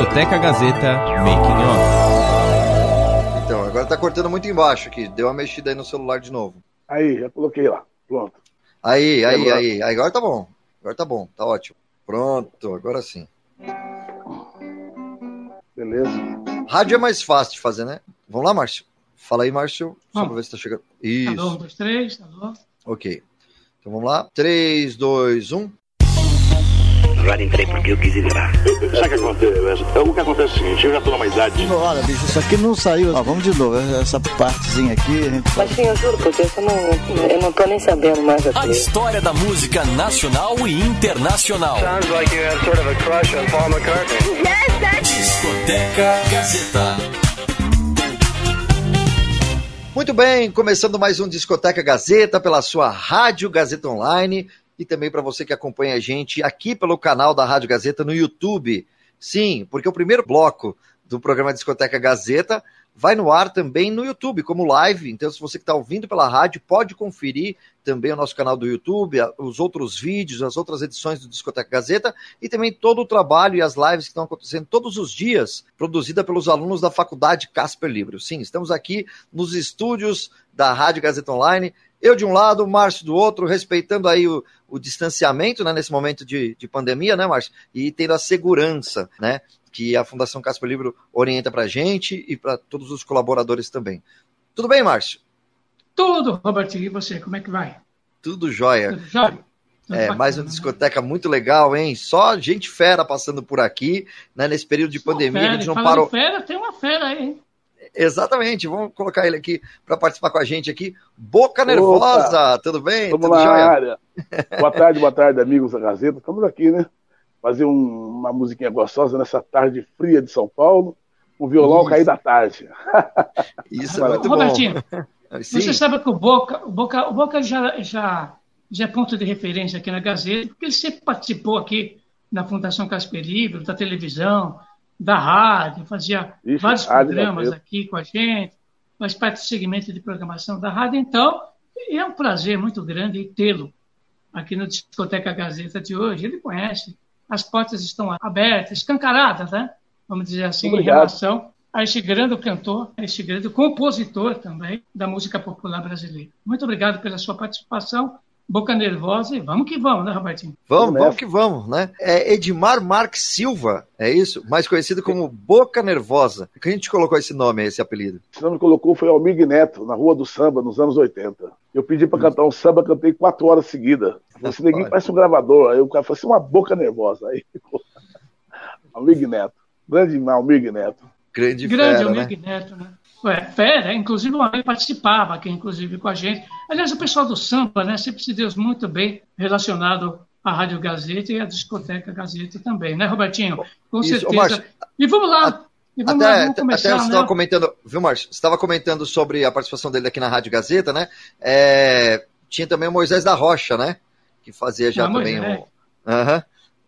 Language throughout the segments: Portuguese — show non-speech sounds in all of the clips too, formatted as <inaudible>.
Discoteca Gazeta Making Off. Então, agora tá cortando muito embaixo aqui. Deu uma mexida aí no celular de novo. Aí, já coloquei lá. Pronto. Aí, aí, aí. Agora tá bom. Agora tá bom, tá ótimo. Pronto, agora sim. Beleza. Rádio é mais fácil de fazer, né? Vamos lá, Márcio? Fala aí, Márcio. Só Vamos. pra ver se tá chegando. Isso. Alô, um, dois, três, tá alô. Ok. Então vamos lá. um. 3, 2, 1. Agora entrei porque eu quis ir lá. Sabe o que acontece? O que acontece é o seguinte, eu já tô numa idade. Olha, bicho, isso aqui não saiu. Ó, vamos de novo. Essa partezinha aqui, a gente Mas sim, eu juro, porque eu não, eu não tô nem sabendo mais A aqui. história da música nacional e internacional. Sounds like you have sort of a crush on Paul McCartney. Discoteca Gazeta. Muito bem, começando mais um Discoteca Gazeta pela sua Rádio Gazeta Online e também para você que acompanha a gente aqui pelo canal da Rádio Gazeta no YouTube. Sim, porque o primeiro bloco do programa Discoteca Gazeta vai no ar também no YouTube, como live. Então, se você que está ouvindo pela rádio, pode conferir também o nosso canal do YouTube, os outros vídeos, as outras edições do Discoteca Gazeta e também todo o trabalho e as lives que estão acontecendo todos os dias, produzida pelos alunos da Faculdade Casper Libro. Sim, estamos aqui nos estúdios da Rádio Gazeta Online. Eu de um lado, o Márcio do outro, respeitando aí o, o distanciamento né, nesse momento de, de pandemia, né, Márcio? E tendo a segurança, né? Que a Fundação Casper Libro orienta para a gente e para todos os colaboradores também. Tudo bem, Márcio? Tudo, Robertinho, e você, como é que vai? Tudo jóia. Tudo jóia? É, mais uma né? discoteca muito legal, hein? Só gente fera passando por aqui, né? Nesse período de pandemia, Fera, a gente não parou. Fera, tem uma fera aí, hein? Exatamente, vamos colocar ele aqui para participar com a gente aqui. Boca Nervosa, tudo bem? Vamos tudo lá, jóia? área. <laughs> Boa tarde, boa tarde, amigos da Gazeta. Estamos aqui, né? Fazer um- uma musiquinha gostosa nessa tarde fria de São Paulo. Um violão Isso. cair da tarde. <laughs> Isso é muito Robertinho, bom. <laughs> Sim, você sabe que o Boca, o Boca, o Boca já, já, já é ponto de referência aqui na Gazeta, porque ele sempre participou aqui na Fundação Casper Libro, da televisão, da rádio, fazia Ixi, vários programas aqui com a gente, faz parte do segmento de programação da rádio. Então, é um prazer muito grande tê-lo aqui no Discoteca Gazeta de hoje. Ele conhece, as portas estão abertas, escancaradas, né? Vamos dizer assim, em Obrigado. relação a este grande cantor, a este grande compositor também da música popular brasileira. Muito obrigado pela sua participação. Boca Nervosa e vamos que vamos, né, Robertinho? vamos, Vamos nessa. que vamos, né? É Edmar Marques Silva, é isso? Mais conhecido como Boca Nervosa. Por que a gente colocou esse nome, esse apelido? Esse nome que colocou foi Almir Neto, na Rua do Samba, nos anos 80. Eu pedi para cantar um samba, cantei quatro horas seguidas. <laughs> Esse neguinho parece um gravador. Aí o cara falou assim, uma boca nervosa. Aí ficou. Almir Neto. Grande Almir Neto. Grande, grande fera, Almir né? Neto, né? Ué, fera, inclusive o Almir participava aqui, inclusive, com a gente. Aliás, o pessoal do samba, né, sempre se deu muito bem relacionado à Rádio Gazeta e à Discoteca Gazeta também, né, Robertinho? Com Isso, certeza. Márcio, e vamos lá. E vamos lá, Até, vamos até começar, você né? estava comentando, viu, Márcio? Você estava comentando sobre a participação dele aqui na Rádio Gazeta, né? É, tinha também o Moisés da Rocha, né? Que fazia já Ah, também o,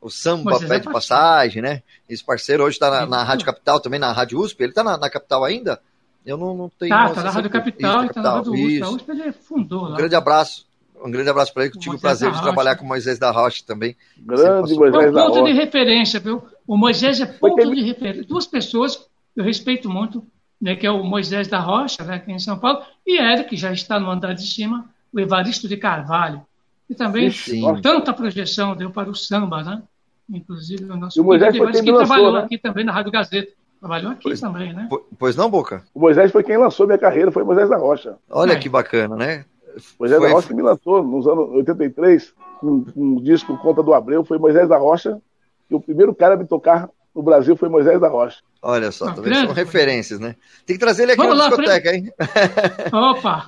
o samba Moisés pé é de passagem, né? Esse parceiro hoje está na, na. Rádio Capital, também na Rádio USP. Ele está na, na Capital ainda? Eu não, não tenho. Tá, tá na se Rádio Capital e tá na Rádio USP. A Isso. USP ele fundou Um lá. grande abraço. Um grande abraço para ele, que eu tive o Moisés prazer de Rocha. trabalhar com o Moisés da Rocha também. Grande Sempre É Moisés um da ponto de Rocha. referência, viu? O Moisés é ponto de referência. Duas pessoas que eu respeito muito, né, que é o Moisés da Rocha, né, aqui em São Paulo, e Eric, que já está no andar de cima, o Evaristo de Carvalho, que também Sim. tanta projeção deu para o samba, né? Inclusive o nosso E o Moisés que trabalhou né? aqui também na Rádio Gazeta. Trabalhou aqui Pois- também, né? Po- Pois não, Boca? O Moisés foi quem lançou minha carreira, foi o Moisés da Rocha. Olha É. que bacana, né? Moisés Foi- da Rocha que me lançou nos anos 83, um, um disco Conta do Abreu, foi Moisés da Rocha, e o primeiro cara a me tocar no Brasil foi Moisés da Rocha. Olha só, Não, tá vendo? grande, São referências, né? Tem que trazer ele aqui Vamos na lá, discoteca, hein? <laughs> <laughs> Opa!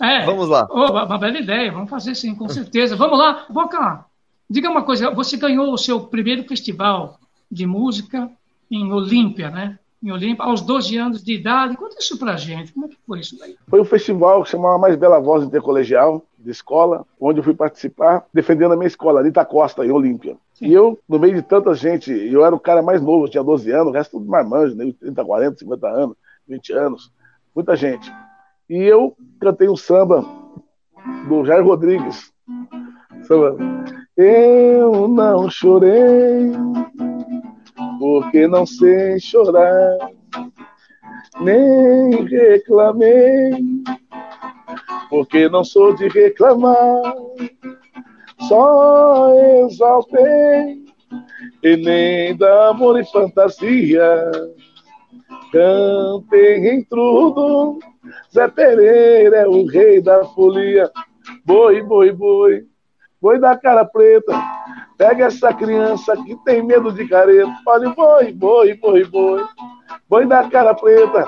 É, Vamos lá. Opa, uma bela ideia, vamos fazer sim, com certeza. Vamos lá, Boca, diga uma coisa, você ganhou o seu primeiro festival de música em Olímpia, né? Em Olímpia, aos 12 anos de idade. Conta isso pra gente, como é que foi isso daí? Foi um festival que chamava Mais Bela Voz Intercolegial, de escola, onde eu fui participar, defendendo a minha escola, Anitta Costa, em Olímpia. Sim. E eu, no meio de tanta gente, eu era o cara mais novo, eu tinha 12 anos, o resto tudo marmanjo, né? 30, 40, 50 anos, 20 anos, muita gente. E eu cantei um samba do Jair Rodrigues. Samba. Eu não chorei porque não sei chorar, nem reclamei, porque não sou de reclamar, só exaltei, e nem da amor e fantasia, cantei em tudo, Zé Pereira é o rei da folia, boi, boi, boi, boi da cara preta, Pega essa criança que tem medo de careta. Olha, boi, boi, boi, boi. Boi da cara preta.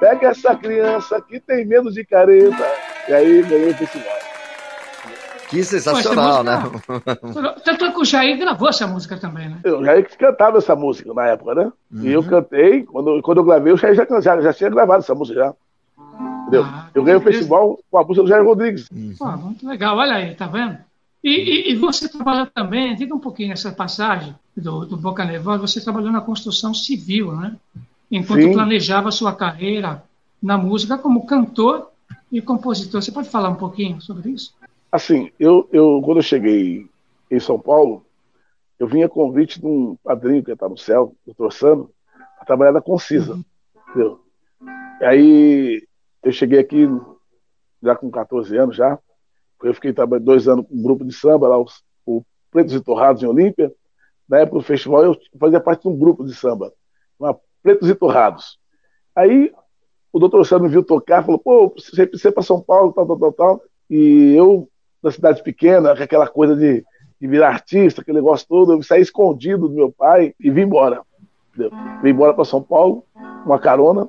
Pega essa criança que tem medo de careta. E aí ganhei o festival. Que sensacional, né? Tanto é que o Jair gravou essa música também, né? O Jair que cantava essa música na época, né? Uhum. E eu cantei, quando, quando eu gravei, o Jair já, já, já tinha gravado essa música já. Entendeu? Ah, eu ganhei o festival com a música do Jair Rodrigues. Uhum. Pô, muito legal, olha aí, tá vendo? E, e, e, você trabalha também, diga um pouquinho nessa passagem do, do Boca Nervosa, você trabalhou na construção civil, né? Enquanto Sim. planejava sua carreira na música como cantor e compositor. Você pode falar um pouquinho sobre isso? Assim, eu, eu quando eu cheguei em São Paulo, eu vinha convite de um padrinho que está no céu, o Sano, para trabalhar na Concisa. Uhum. Entendeu? E aí eu cheguei aqui já com 14 anos já, eu fiquei trabalhando dois anos com um grupo de samba, lá, os, o Pretos e Torrados em Olímpia. Na época do festival, eu fazia parte de um grupo de samba, uma Pretos e Torrados. Aí o doutor Sandro me viu tocar, falou: pô, você precisa para São Paulo, tal, tal, tal, tal. E eu, da cidade pequena, com aquela coisa de, de virar artista, aquele negócio todo, eu saí escondido do meu pai e vim embora. Entendeu? Vim embora para São Paulo, uma carona,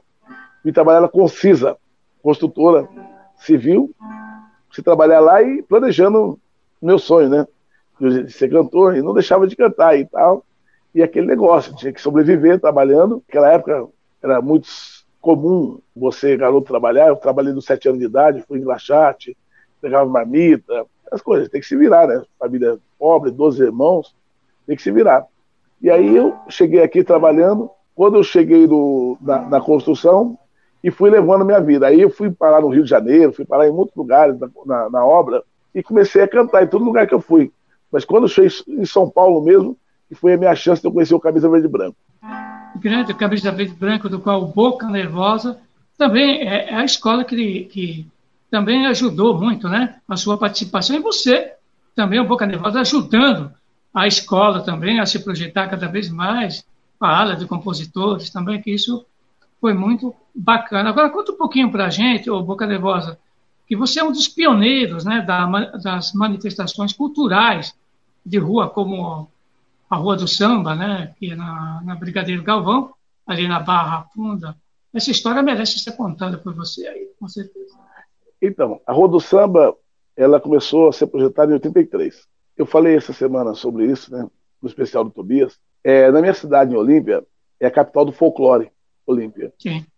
e trabalhar na Concisa, construtora civil, se trabalhar lá e planejando meu sonho, né? De ser cantor, e não deixava de cantar e tal. E aquele negócio, tinha que sobreviver trabalhando. Naquela época era muito comum você, garoto, trabalhar. Eu trabalhei dos sete anos de idade, fui engraxate, pegava marmita, as coisas, tem que se virar, né? Família pobre, 12 irmãos, tem que se virar. E aí eu cheguei aqui trabalhando. Quando eu cheguei do, na, na construção, e fui levando a minha vida. Aí eu fui parar no Rio de Janeiro, fui parar em muitos lugares na, na, na obra e comecei a cantar em todo lugar que eu fui. Mas quando eu cheguei em São Paulo mesmo, foi a minha chance de eu conhecer o Camisa Verde Branco. Grande Camisa Verde Branco, do qual Boca Nervosa também é, é a escola que, que também ajudou muito, né? A sua participação. E você, também, o Boca Nervosa, ajudando a escola também a se projetar cada vez mais, a ala de compositores também, que isso foi muito bacana. Agora, conta um pouquinho para a gente, ô Boca Nervosa, que você é um dos pioneiros né, da, das manifestações culturais de rua, como a Rua do Samba, né, que é na, na Brigadeiro Galvão, ali na Barra Funda. Essa história merece ser contada por você aí, com certeza. Então, a Rua do Samba, ela começou a ser projetada em 83. Eu falei essa semana sobre isso, né, no especial do Tobias. É, na minha cidade, em Olímpia, é a capital do folclore. Olímpia.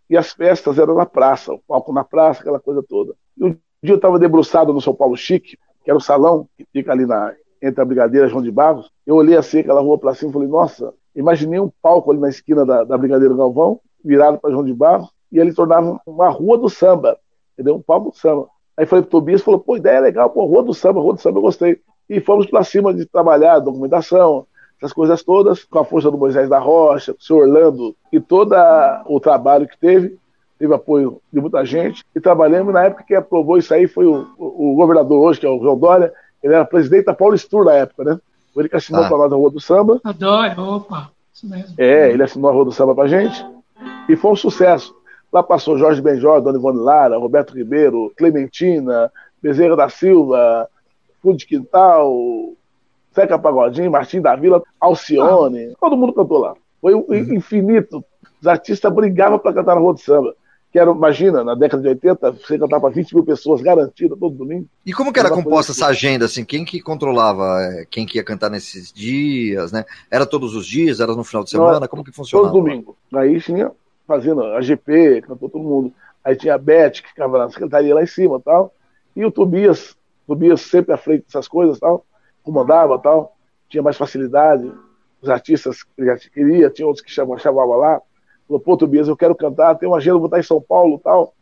E as festas eram na praça, o palco na praça, aquela coisa toda. E um dia eu estava debruçado no São Paulo Chique, que era o salão que fica ali na, entre a Brigadeira e João de Barros. Eu olhei assim aquela rua para cima e falei, nossa, imaginei um palco ali na esquina da, da Brigadeira Galvão, virado para João de Barros, e ele tornava uma rua do samba, entendeu? Um palco do samba. Aí falei pro Tobias, falou, pô, ideia legal, pô, rua do samba, rua do samba, eu gostei. E fomos para cima de trabalhar documentação, essas coisas todas, com a força do Moisés da Rocha, do senhor Orlando e todo o trabalho que teve, teve apoio de muita gente, e trabalhamos na época que aprovou isso aí foi o, o, o governador hoje, que é o João Dória, ele era presidente da Paulistur na época, né? Ele que assinou ah. para nós a Rua do Samba. Adoro, opa, isso mesmo. É, ele assinou a Rua do Samba pra gente, e foi um sucesso. Lá passou Jorge Benjor, Dona Ivone Lara, Roberto Ribeiro, Clementina, Bezerra da Silva, Fundo de Quintal, Zeca Pagodinho, Martim da Vila, Alcione, ah. todo mundo cantou lá. Foi um uhum. infinito. Os artistas brigavam para cantar na Rua de Samba. Que era, imagina, na década de 80, você cantava para 20 mil pessoas, garantida, todo domingo. E como que era composta essa agenda, assim? Quem que controlava é, quem que ia cantar nesses dias, né? Era todos os dias? Era no final de semana? Não, como que funcionava? Todo domingo. Aí tinha, fazendo a GP, cantou todo mundo. Aí tinha a Beth, que ficava na secretaria lá em cima tal. E o Tobias, Tobias sempre à frente dessas coisas tal comandava tal, tinha mais facilidade, os artistas que já queria, tinha outros que chamavam, chamavam lá, falou, pô, Tobias, eu quero cantar, tem uma agenda, vou estar em São Paulo tal.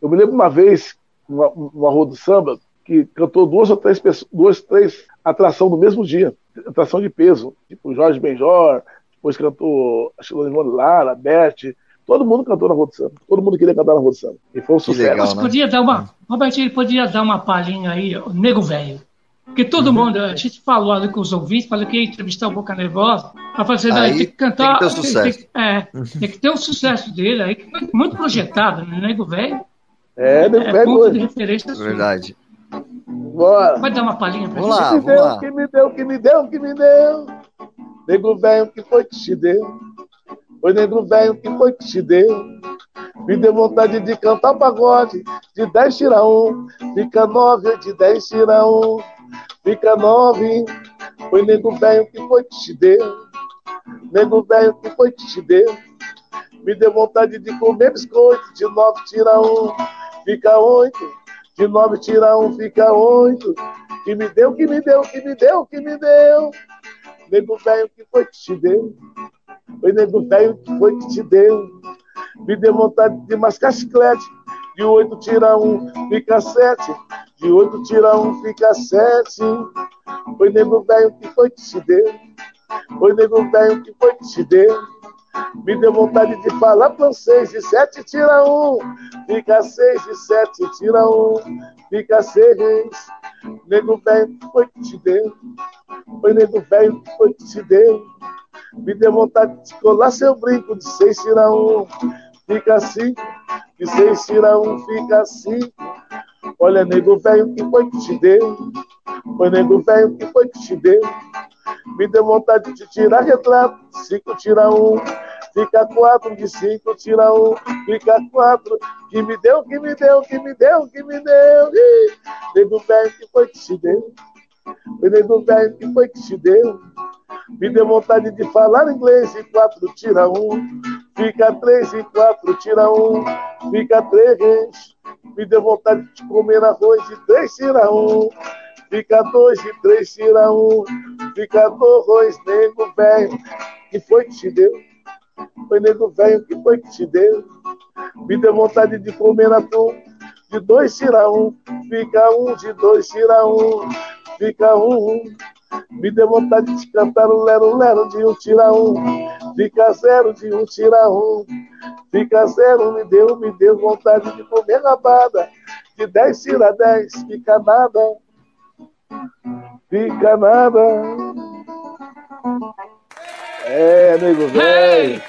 Eu me lembro uma vez, numa rua do samba, que cantou duas ou três pessoas, duas, três atrações no mesmo dia, atração de peso, tipo Jorge Benjor, depois cantou a Chilone Lara, Beth, todo mundo cantou na Rua do Samba. Todo mundo queria cantar na Rua do Samba. E foi um sucesso. legal, né? podia dar uma. Robertinho, ele podia dar uma palhinha aí, nego velho. Porque todo Uhum. mundo, a gente falou ali com os ouvintes, falou que ia entrevistar o Boca Nervosa. Ela falou assim, não, Aí tem que cantar. tem que ter o sucesso. Tem, é, tem que ter o sucesso dele aí, que foi muito projetado, né? Nego velho. É, nego É velho ponto de referência. sua. Verdade. Bora. Pode dar uma palhinha pra Vamos gente? lá, que me vamos deu, lá. que me deu, que me deu, que me deu. Nego velho, que foi que te deu? Foi nego velho, que foi que te deu? Me deu vontade de cantar pagode, de 10 tira um, fica 9, de 10 tira um, fica 9. Foi nego velho, que foi que te deu? Nego velho, que foi que te deu? Me deu vontade de comer biscoito, de 9 tira um, fica 8. De 9 tira um, fica 8. Que me deu, que me deu, que me deu, que me deu. Nego velho, que foi que te deu? Foi nego velho, que foi que te deu? Me deu vontade de mascar chiclete. De 8 tira um, fica 7. De 8 tira um, fica 7. Foi nego velho, que foi que te deu? Foi nego velho, que foi que te deu? Me deu vontade de falar francês. De 7 tira um, fica 6. De 7 tira um, fica 6. Nego velho, que foi que te deu? Foi nego velho, que foi que te deu? Me deu vontade de colar seu brinco. De 6 tira um, fica 5. De 6 tira um, fica 5. Olha, nego velho, que foi que te deu? Foi nego velho, que foi que te deu? Me deu vontade de tirar retrato. 5 tira um, fica 4. De 5 tira um, fica 4. Que me deu, que me deu, que me deu, que me deu. Nego velho, que foi que te deu? Foi nego velho, que foi que te deu? Me deu vontade de falar inglês e quatro tira um, fica três e quatro tira um, fica três. Me deu vontade de comer arroz e três tira um, fica dois e três tira um, fica dois, nego velho, que foi que te deu? Foi nego velho, que foi que te deu? Me deu vontade de comer atum, de dois tira um, fica um, de dois tira um, fica um. Me deu vontade de cantar um lero lero de um tira um, fica zero de um tira um, fica zero. Me deu, me deu vontade de comer rabada, de dez tira dez, fica nada, fica nada. É, nego velho.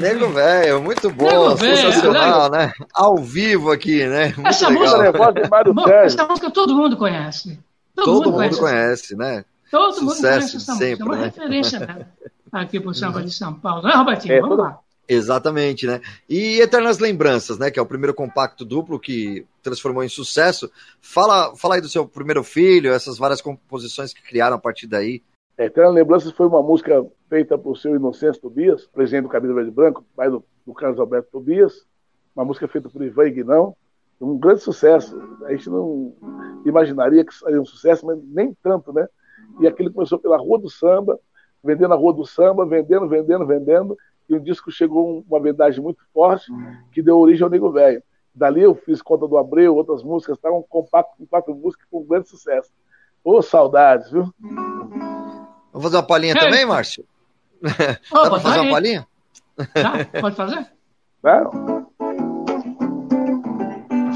Nego velho, muito bom, Nego sensacional, né? Ao vivo aqui, né? Muito Essa legal. música- Sérgio. essa música todo mundo conhece. Todo, Todo mundo mundo conhece. conhece, né? Todo mundo Sucesso conhece essa sempre. É uma né? referência né? aqui pro <laughs> samba de São Paulo. Não é, Robertinho? É, Vamos lá. Exatamente, né? E Eternas Lembranças, né? Que é o primeiro compacto duplo que transformou em sucesso. Fala, fala aí do seu primeiro filho, essas várias composições que criaram a partir daí. Eterna Lembranças foi uma música feita por seu Inocêncio Tobias, presidente do Cabelo Verde Branco, pai do, do Carlos Alberto Tobias. Uma música feita por Ivan Guinão. Um grande sucesso. A gente não imaginaria que seria um sucesso, mas nem tanto, né? E aquilo começou pela Rua do Samba, vendendo a Rua do Samba, vendendo, vendendo, vendendo. E o disco chegou uma vendagem muito forte, que deu origem ao Nego Velho. Dali eu fiz Conta do Abreu, outras músicas, tá? um compacto com quatro músicas com um grande sucesso. Ô, saudades, viu? Vamos fazer uma palhinha também, Márcio? Dá Opa, pra fazer tá uma aí. palhinha? Tá? Pode fazer? Tá?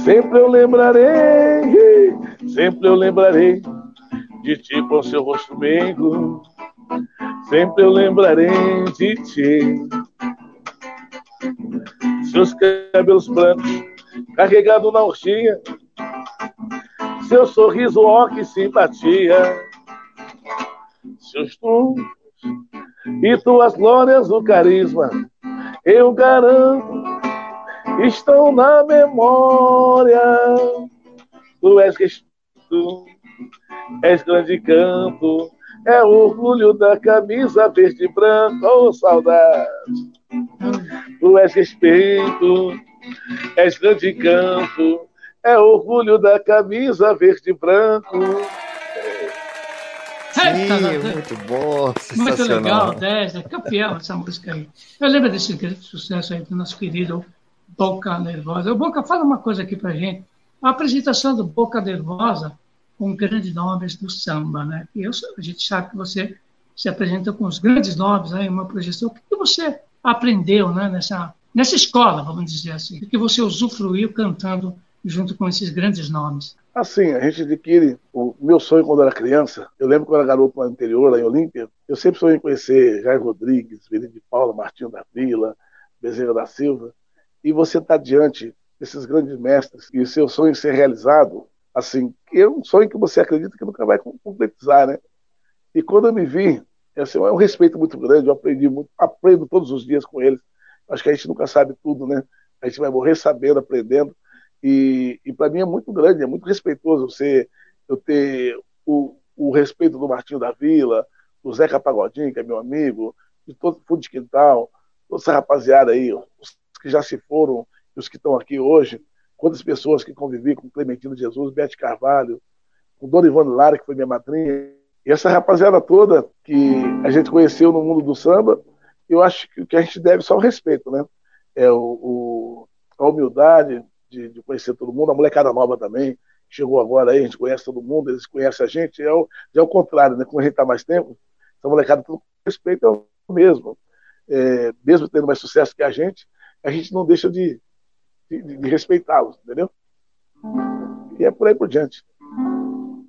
Sempre eu lembrarei, sempre eu lembrarei de ti com seu rosto meigo. Sempre eu lembrarei de ti. Seus cabelos brancos, carregado na orgia. Seu sorriso, ó, que simpatia. Seus trunfos e tuas glórias, o carisma. Eu garanto estão na memória. Tu és tu és grande canto, é o orgulho da camisa verde e branca, oh saudade. Tu és respeito, és grande canto, é o orgulho da camisa verde e branco. Sim, Deus. muito bom, Muito legal, 10, é campeão essa música aí. Eu lembro desse grande sucesso aí do nosso querido Boca Nervosa. O Boca, fala uma coisa aqui pra gente. A apresentação do Boca Nervosa com grandes nomes do samba, né? Eu, a gente sabe que você se apresenta com os grandes nomes, né, uma projeção. O que você aprendeu né, nessa, nessa escola, vamos dizer assim? O que você usufruiu cantando junto com esses grandes nomes? Assim, a gente adquire. O meu sonho quando era criança, eu lembro quando era garoto lá no interior, lá em Olímpia, eu sempre sonhei em conhecer Jair Rodrigues, Benito de Paula, Martinho da Vila, Bezerra da Silva. E você está diante desses grandes mestres e o seu sonho ser realizado, assim, é um sonho que você acredita que nunca vai concretizar, né? E quando eu me vi, assim, é um respeito muito grande, eu aprendi muito, aprendo todos os dias com eles. Acho que a gente nunca sabe tudo, né? A gente vai morrer sabendo, aprendendo. E, e para mim é muito grande, é muito respeitoso você eu ter o, o respeito do Martinho da Vila, do Zeca Pagodinho, que é meu amigo, de todo o fundo de quintal, toda essa rapaziada aí, os que já se foram os que estão aqui hoje, quantas pessoas que convivi com Clementino Jesus, Bete Carvalho, com Dona Ivone Lara, que foi minha madrinha, e essa rapaziada toda que a gente conheceu no mundo do samba, eu acho que o que a gente deve só o respeito, né? É o, o a humildade de, de, conhecer todo mundo, a molecada nova também, chegou agora aí, a gente conhece todo mundo, eles conhecem a gente, é o, é o contrário, né? Como a gente está mais tempo, essa molecada, todo respeito é o mesmo. É, mesmo tendo mais sucesso que a gente, a gente não deixa de, de, de respeitá-los, entendeu? E é por aí por diante.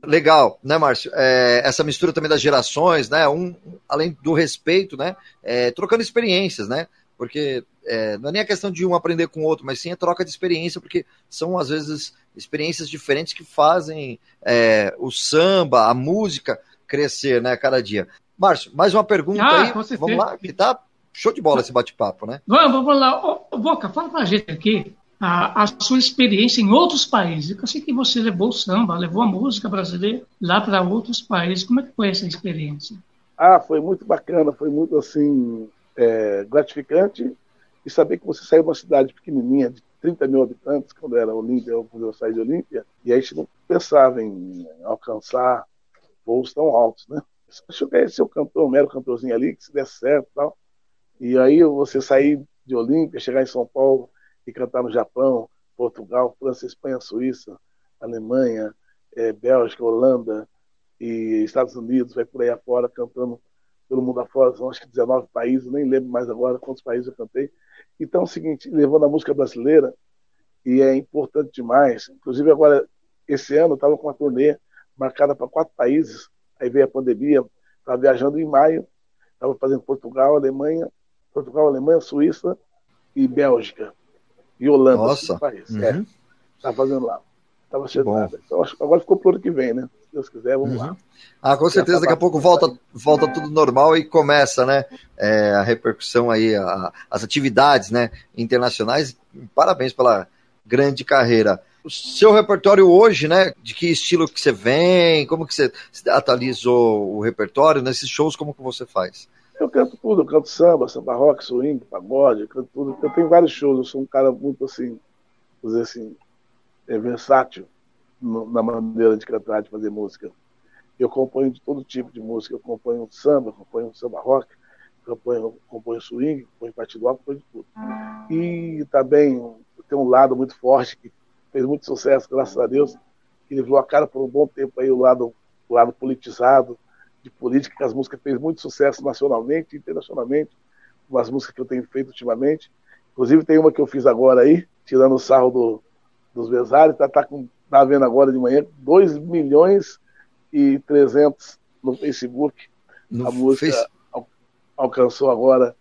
Legal, né, Márcio? É, essa mistura também das gerações, né? Um, além do respeito, né? É, trocando experiências, né? Porque é, não é nem a questão de um aprender com o outro, mas sim a troca de experiência, porque são, às vezes, experiências diferentes que fazem é, o samba, a música crescer, né, cada dia. Márcio, mais uma pergunta ah, aí. Vamos lá, que tá show de bola esse bate-papo, né? Vamos, vamos lá. Ô, Boca, fala pra gente aqui a, a, sua experiência em outros países. Eu sei que você levou o samba, levou a música brasileira lá para outros países. Como é que foi essa experiência? Ah, foi muito bacana, foi muito assim é, gratificante e saber que você saiu de uma cidade pequenininha de 30 mil habitantes quando era Olímpia, quando eu saí de Olímpia, e a gente não pensava em alcançar voos tão altos, né? Achou que ser o cantor, um mero cantorzinho ali, que se der certo e tal. E aí você sair de Olímpia, chegar em São Paulo, e cantar no Japão, Portugal, França, Espanha, Suíça, Alemanha, é, Bélgica, Holanda e Estados Unidos, vai por aí afora cantando pelo mundo afora, são acho que 19 países, nem lembro mais agora quantos países eu cantei. Então é o seguinte, levando a música brasileira, e é importante demais, inclusive agora, esse ano, eu estava com uma turnê marcada para quatro países, aí veio a pandemia, estava viajando em maio, estava fazendo Portugal, Alemanha, Portugal, Alemanha, Suíça e Bélgica e Holanda. Nossa. País. Uhum. É, tá fazendo lá. Estava chegando. Então, agora ficou pro ano que vem, né? Se Deus quiser, vamos uhum. lá. Ah, com certeza, daqui a pouco volta, volta tudo normal e começa, né? É, a repercussão aí, a, as atividades, né? Internacionais. Parabéns pela grande carreira. O seu repertório hoje, né? De que estilo que você vem? Como que você atualizou o repertório nesses shows? Como que você faz? Eu canto tudo, eu canto samba, samba rock, swing, pagode, eu canto tudo. Eu tenho vários shows, eu sou um cara muito assim, vou dizer assim, é versátil na maneira de cantar, de fazer música. Eu componho de todo tipo de música, eu componho samba, componho samba rock, componho, componho swing, componho partido alto, componho de tudo. E também tem um lado muito forte que fez muito sucesso, graças a Deus, que levou a cara por um bom tempo aí o lado, o lado politizado, de política, que as músicas fez muito sucesso nacionalmente e internacionalmente, umas músicas que eu tenho feito ultimamente. Inclusive tem uma que eu fiz agora aí, tirando o sarro do, dos Vesários, tá, tá, com, tá vendo agora de manhã, 2 milhões e 300 no Facebook. No a música face... al, alcançou agora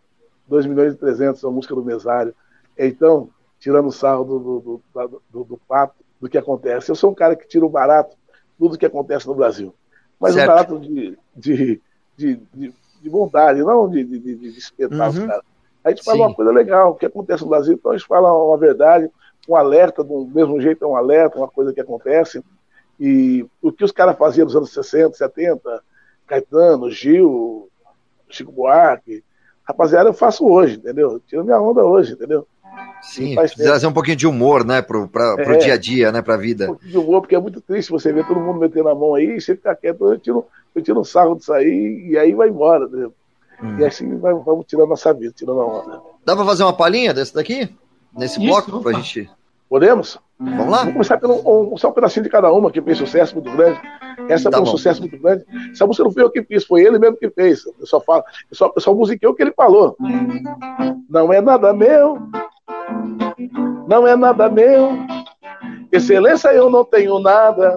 2 milhões e 300, a música do Mesário. Então, tirando o sarro do, do, do, do, do papo, do que acontece. Eu sou um cara que tira o barato tudo que acontece no Brasil mas certo. um barato de, de, de, de, de bondade, não de, de, de, de espetar uhum. os caras. A gente fala Sim. uma coisa legal, o que acontece no Brasil, então a gente fala uma verdade, um alerta, do mesmo jeito é um alerta, uma coisa que acontece. E o que os caras faziam nos anos 60, 70, Caetano, Gil, Chico Buarque, rapaziada, eu faço hoje, entendeu? Eu tiro minha onda hoje, entendeu? Sim, trazer um pouquinho de humor, né, pro, pra, pro é, dia a dia, né, pra vida. Um pouquinho de humor, porque é muito triste você ver todo mundo metendo a mão aí, e você fica quieto, eu tiro, eu tiro um sarro disso aí, e aí vai embora, né? Hum. E assim vai, vamos tirando a nossa vida, tirando a onda. Dá pra fazer uma palhinha desse daqui? Nesse Isso, bloco, opa. pra gente... Podemos? Vamos lá? Vamos começar pelo um, só um pedacinho de cada uma, que fez sucesso muito grande. Essa tá foi um bom. sucesso muito grande. Essa música não foi eu que fiz, foi ele mesmo que fez. Eu só, falo, eu só, eu só musiquei o que ele falou. Não é nada meu, não é nada meu. Excelência, eu não tenho nada.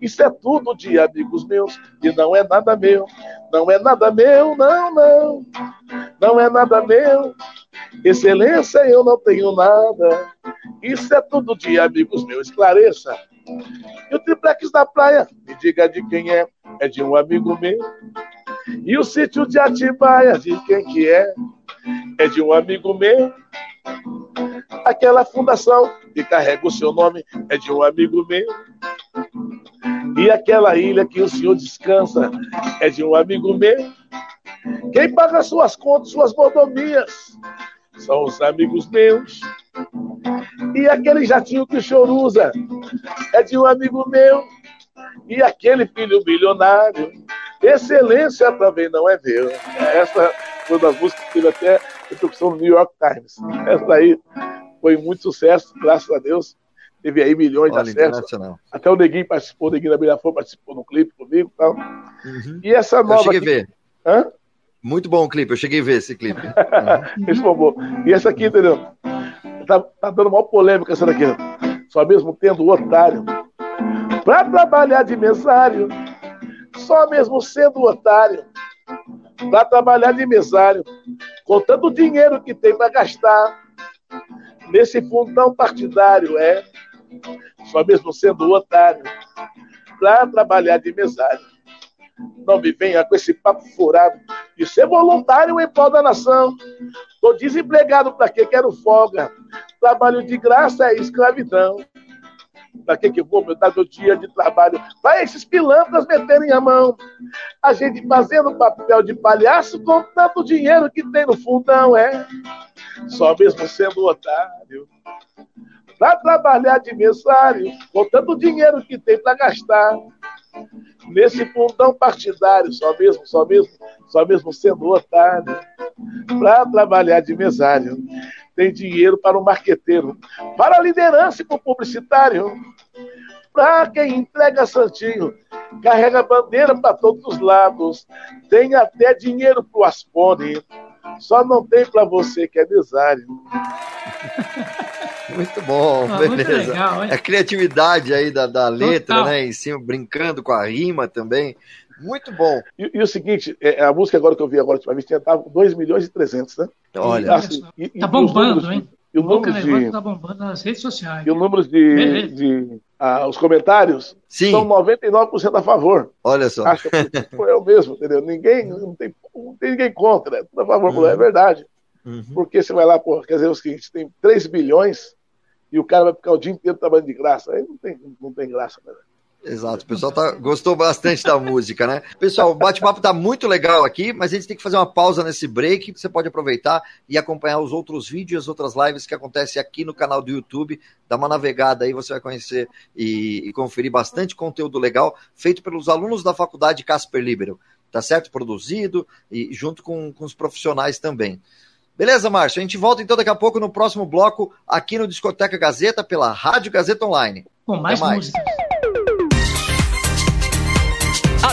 Isso é tudo de amigos meus e não é nada meu. Não é nada meu, não, não. Não é nada meu. Excelência, eu não tenho nada. Isso é tudo de amigos meus. Esclareça. E o triplex da praia, me diga de quem é. É de um amigo meu. E o sítio de Atibaia, de quem que é? É de um amigo meu. Aquela fundação que carrega o seu nome é de um amigo meu. E aquela ilha que o senhor descansa é de um amigo meu. Quem paga suas contas, suas mordomias, são os amigos meus. E aquele jatinho que o senhor usa é de um amigo meu. E aquele filho milionário, excelência também não é meu. Essa foi das músicas que até repercussão no New York Times. Essa aí foi muito sucesso, graças a Deus. Teve aí milhões Olha, de acessos. Até o Neguinho participou, o Neguinho da Beira-Flor participou no clipe comigo e tal. Uhum. E essa nova. Eu cheguei a ver. Hã? Muito bom o clipe, eu cheguei a ver esse clipe. <laughs> Esse foi bom. E essa aqui, entendeu? Tá, tá dando maior polêmica essa daqui. Só mesmo tendo o otário. Pra trabalhar de mesário, só mesmo sendo otário. Pra trabalhar de mesário, contando o dinheiro que tem para gastar nesse fundão partidário, é, só mesmo sendo otário, para trabalhar de mesário. Não me venha com esse papo furado de ser voluntário em prol da nação. Tô desempregado para que quero folga. Trabalho de graça é escravidão. Para que, que eu vou me dar meu dia de trabalho? Para esses pilantras meterem a mão. A gente fazendo papel de palhaço com tanto dinheiro que tem no fundão, é. Só mesmo sendo otário. Para trabalhar de mensário, com tanto dinheiro que tem para gastar. Nesse fundão partidário, só mesmo, só mesmo, só mesmo sendo otário. Para trabalhar de mesário tem dinheiro para o marqueteiro, para a liderança e para o publicitário. Para quem entrega santinho, carrega bandeira para todos os lados, tem até dinheiro para o Aspone, só não tem para você que é mesário. <laughs> Muito bom, ah, beleza. Muito legal, a criatividade aí da, da letra, Total. né? Em cima, brincando com a rima também. Muito bom. E, e, o seguinte, é, a música agora que eu vi agora, ultimamente, tinha 2 milhões e 300, né? Olha. Assim, e, tá bombando, números, hein? E o número de... tá bombando nas redes sociais. E o número de, de ah, os comentários Sim. são 99% a favor. Olha só. Acho que foi eu mesmo, entendeu? Ninguém, não tem, não tem ninguém contra, é tudo a favor. Uhum. É verdade. Uhum. Porque você vai lá, pô, quer dizer, o seguinte, tem 3 bilhões e o cara vai ficar o dia inteiro trabalhando de graça. Aí não tem, não tem graça, né? Exato, o pessoal tá, gostou bastante da música, né? Pessoal, o bate-papo tá muito legal aqui, mas a gente tem que fazer uma pausa nesse break. Você pode aproveitar e acompanhar os outros vídeos, as outras lives que acontecem aqui no canal do YouTube. Dá uma navegada aí, você vai conhecer e, e conferir bastante conteúdo legal feito pelos alunos da faculdade Casper Libero, tá certo? Produzido e junto com, com os profissionais também. Beleza, Márcio? A gente volta então daqui a pouco no próximo bloco aqui no Discoteca Gazeta pela Rádio Gazeta Online. Com mais, mais. música.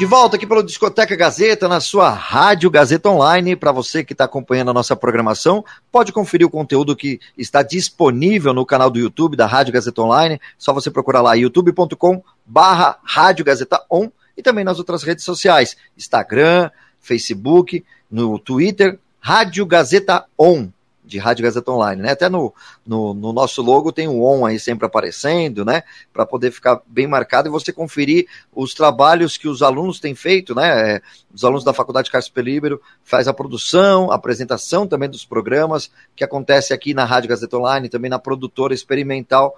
De volta aqui pelo Discoteca Gazeta, na sua Rádio Gazeta Online. Para você que está acompanhando a nossa programação, pode conferir o conteúdo que está disponível no canal do YouTube da Rádio Gazeta Online. Só você procurar lá youtube.com barra Rádio Gazeta On e também nas outras redes sociais, Instagram, Facebook, no Twitter, Rádio Gazeta On de Rádio Gazeta Online, né? Até no, no, no, nosso logo tem o ON aí sempre aparecendo, né? Para poder ficar bem marcado e você conferir os trabalhos que os alunos têm feito, né? É, os alunos da Faculdade Carlos Libero faz a produção, a apresentação também dos programas que acontece aqui na Rádio Gazeta Online, também na produtora experimental.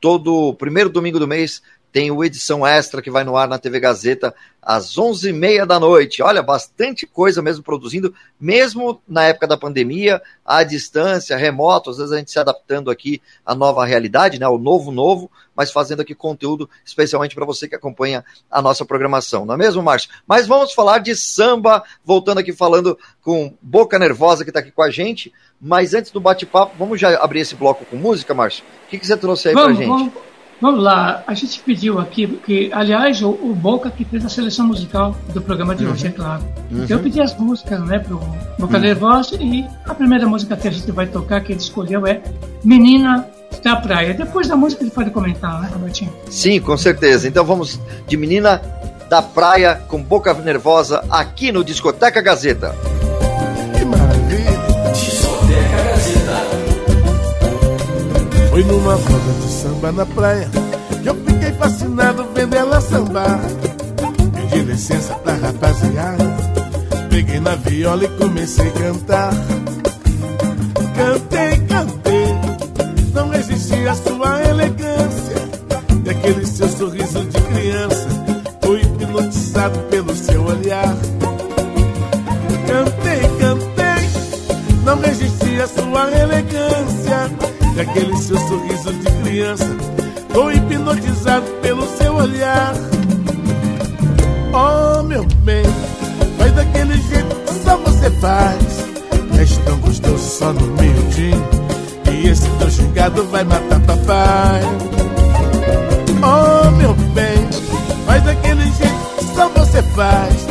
Todo primeiro domingo do mês tem o Edição Extra que vai no ar na TV Gazeta às 11h30 da noite. Olha, bastante coisa mesmo produzindo, mesmo na época da pandemia, à distância, remoto, às vezes a gente se adaptando aqui à nova realidade, né, o novo novo, mas fazendo aqui conteúdo especialmente para você que acompanha a nossa programação, não é mesmo, Márcio? Mas vamos falar de samba, voltando aqui falando com Boca Nervosa que está aqui com a gente, mas antes do bate-papo, vamos já abrir esse bloco com música, Márcio? O que, que você trouxe aí para gente? Vamos. Vamos lá, a gente pediu aqui, que, aliás, o, o, Boca que fez a seleção musical do programa de uhum. hoje, é claro. Uhum. Eu pedi as músicas, né, pro Boca uhum. Nervosa, e a primeira música que a gente vai tocar, que ele escolheu, é Menina da Praia. Depois da música ele pode comentar, né, Robertinho? Sim, com certeza. Então vamos de Menina da Praia com Boca Nervosa aqui no Discoteca Gazeta. Foi numa roda de samba na praia que eu fiquei fascinado vendo ela sambar. Pedi licença pra rapaziada, peguei na viola e comecei a cantar. Cantei, cantei, não resisti à sua elegância e aquele seu sorriso de criança. Tô hipnotizado pelo seu olhar. Oh, meu bem, faz daquele jeito que só você faz. És tão gostoso só no miudinho. E esse teu xingado vai matar papai. Oh, meu bem, faz daquele jeito que só você faz.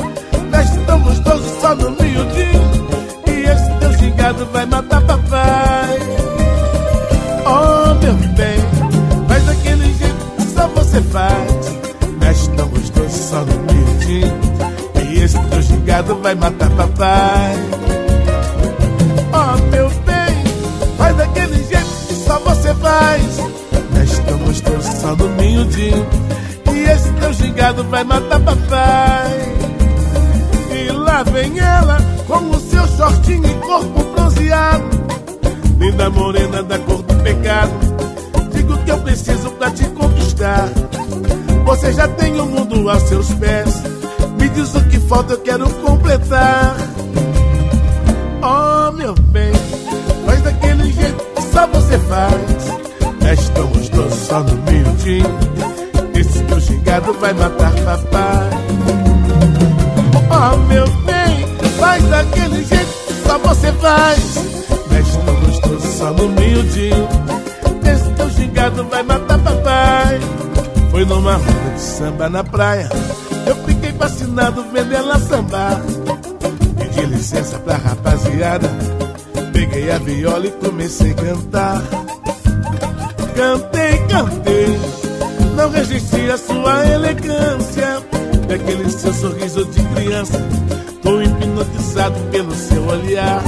És tão gostoso só no miudinho. E esse teu xingado vai matar papai. Vai matar papai. Oh, meu bem, faz daquele jeito que só você faz. Mexe tão gostoso só no miudinho. E esse teu gingado vai matar papai. E lá vem ela com o seu shortinho e corpo bronzeado. Linda morena da cor pecado. Digo que eu preciso pra te conquistar. Você já tem o mundo a seus pés. Me diz o que falta, eu quero completar. Oh, meu bem, faz daquele jeito que só você faz. És tão gostoso só no miudinho. Esse teu xingado vai matar papai. Oh, meu bem, faz daquele jeito que só você faz. És tão gostoso só no miudinho Esse teu gingado vai matar papai Foi numa roda de samba na praia Eu fiquei fascinado vendo ela sambar. Pedi licença pra rapaziada. Peguei a viola e comecei a cantar. Cantei, cantei. Não resisti à sua elegância. Daquele seu sorriso de criança. Tô hipnotizado pelo seu olhar.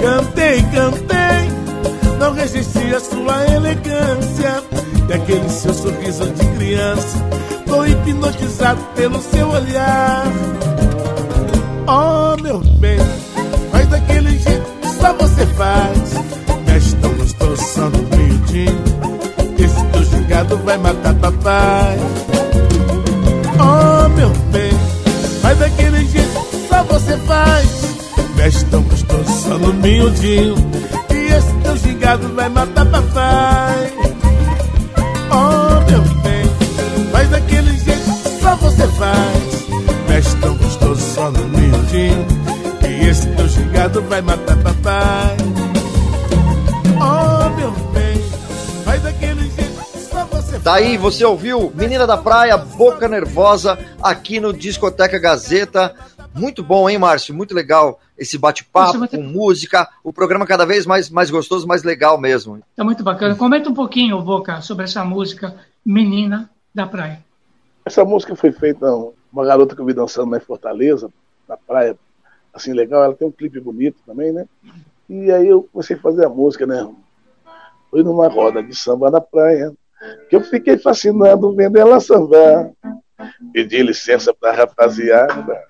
Cantei, cantei, não resisti à sua elegância E aquele seu sorriso de criança Tô hipnotizado pelo seu olhar. Oh, meu bem, faz daquele jeito que só você faz. Mexe tão gostoso só no miudinho Esse teu gingado vai matar papai. Oh, meu bem, faz daquele jeito que só você faz. Mexe tão gostoso só no miudinho E esse teu gingado vai matar papai vai matar papai Oh, meu bem, faz daquele jeito que só você Daí tá você ouviu Menina da Praia, Boca Nervosa, aqui no Discoteca Gazeta. Muito bom, hein, Márcio? Muito legal esse bate-papo com música. O programa cada vez mais, mais gostoso, mais legal mesmo. É muito bacana. Comenta um pouquinho, Boca, sobre essa música Menina da Praia. Essa música foi feita uma garota que eu vi dançando na Fortaleza, na praia, assim, legal. Ela tem um clipe bonito também, né? E aí eu comecei a fazer a música, né? Foi numa roda de samba na praia, que eu fiquei fascinado vendo ela sambar. Pedi licença pra rapaziada,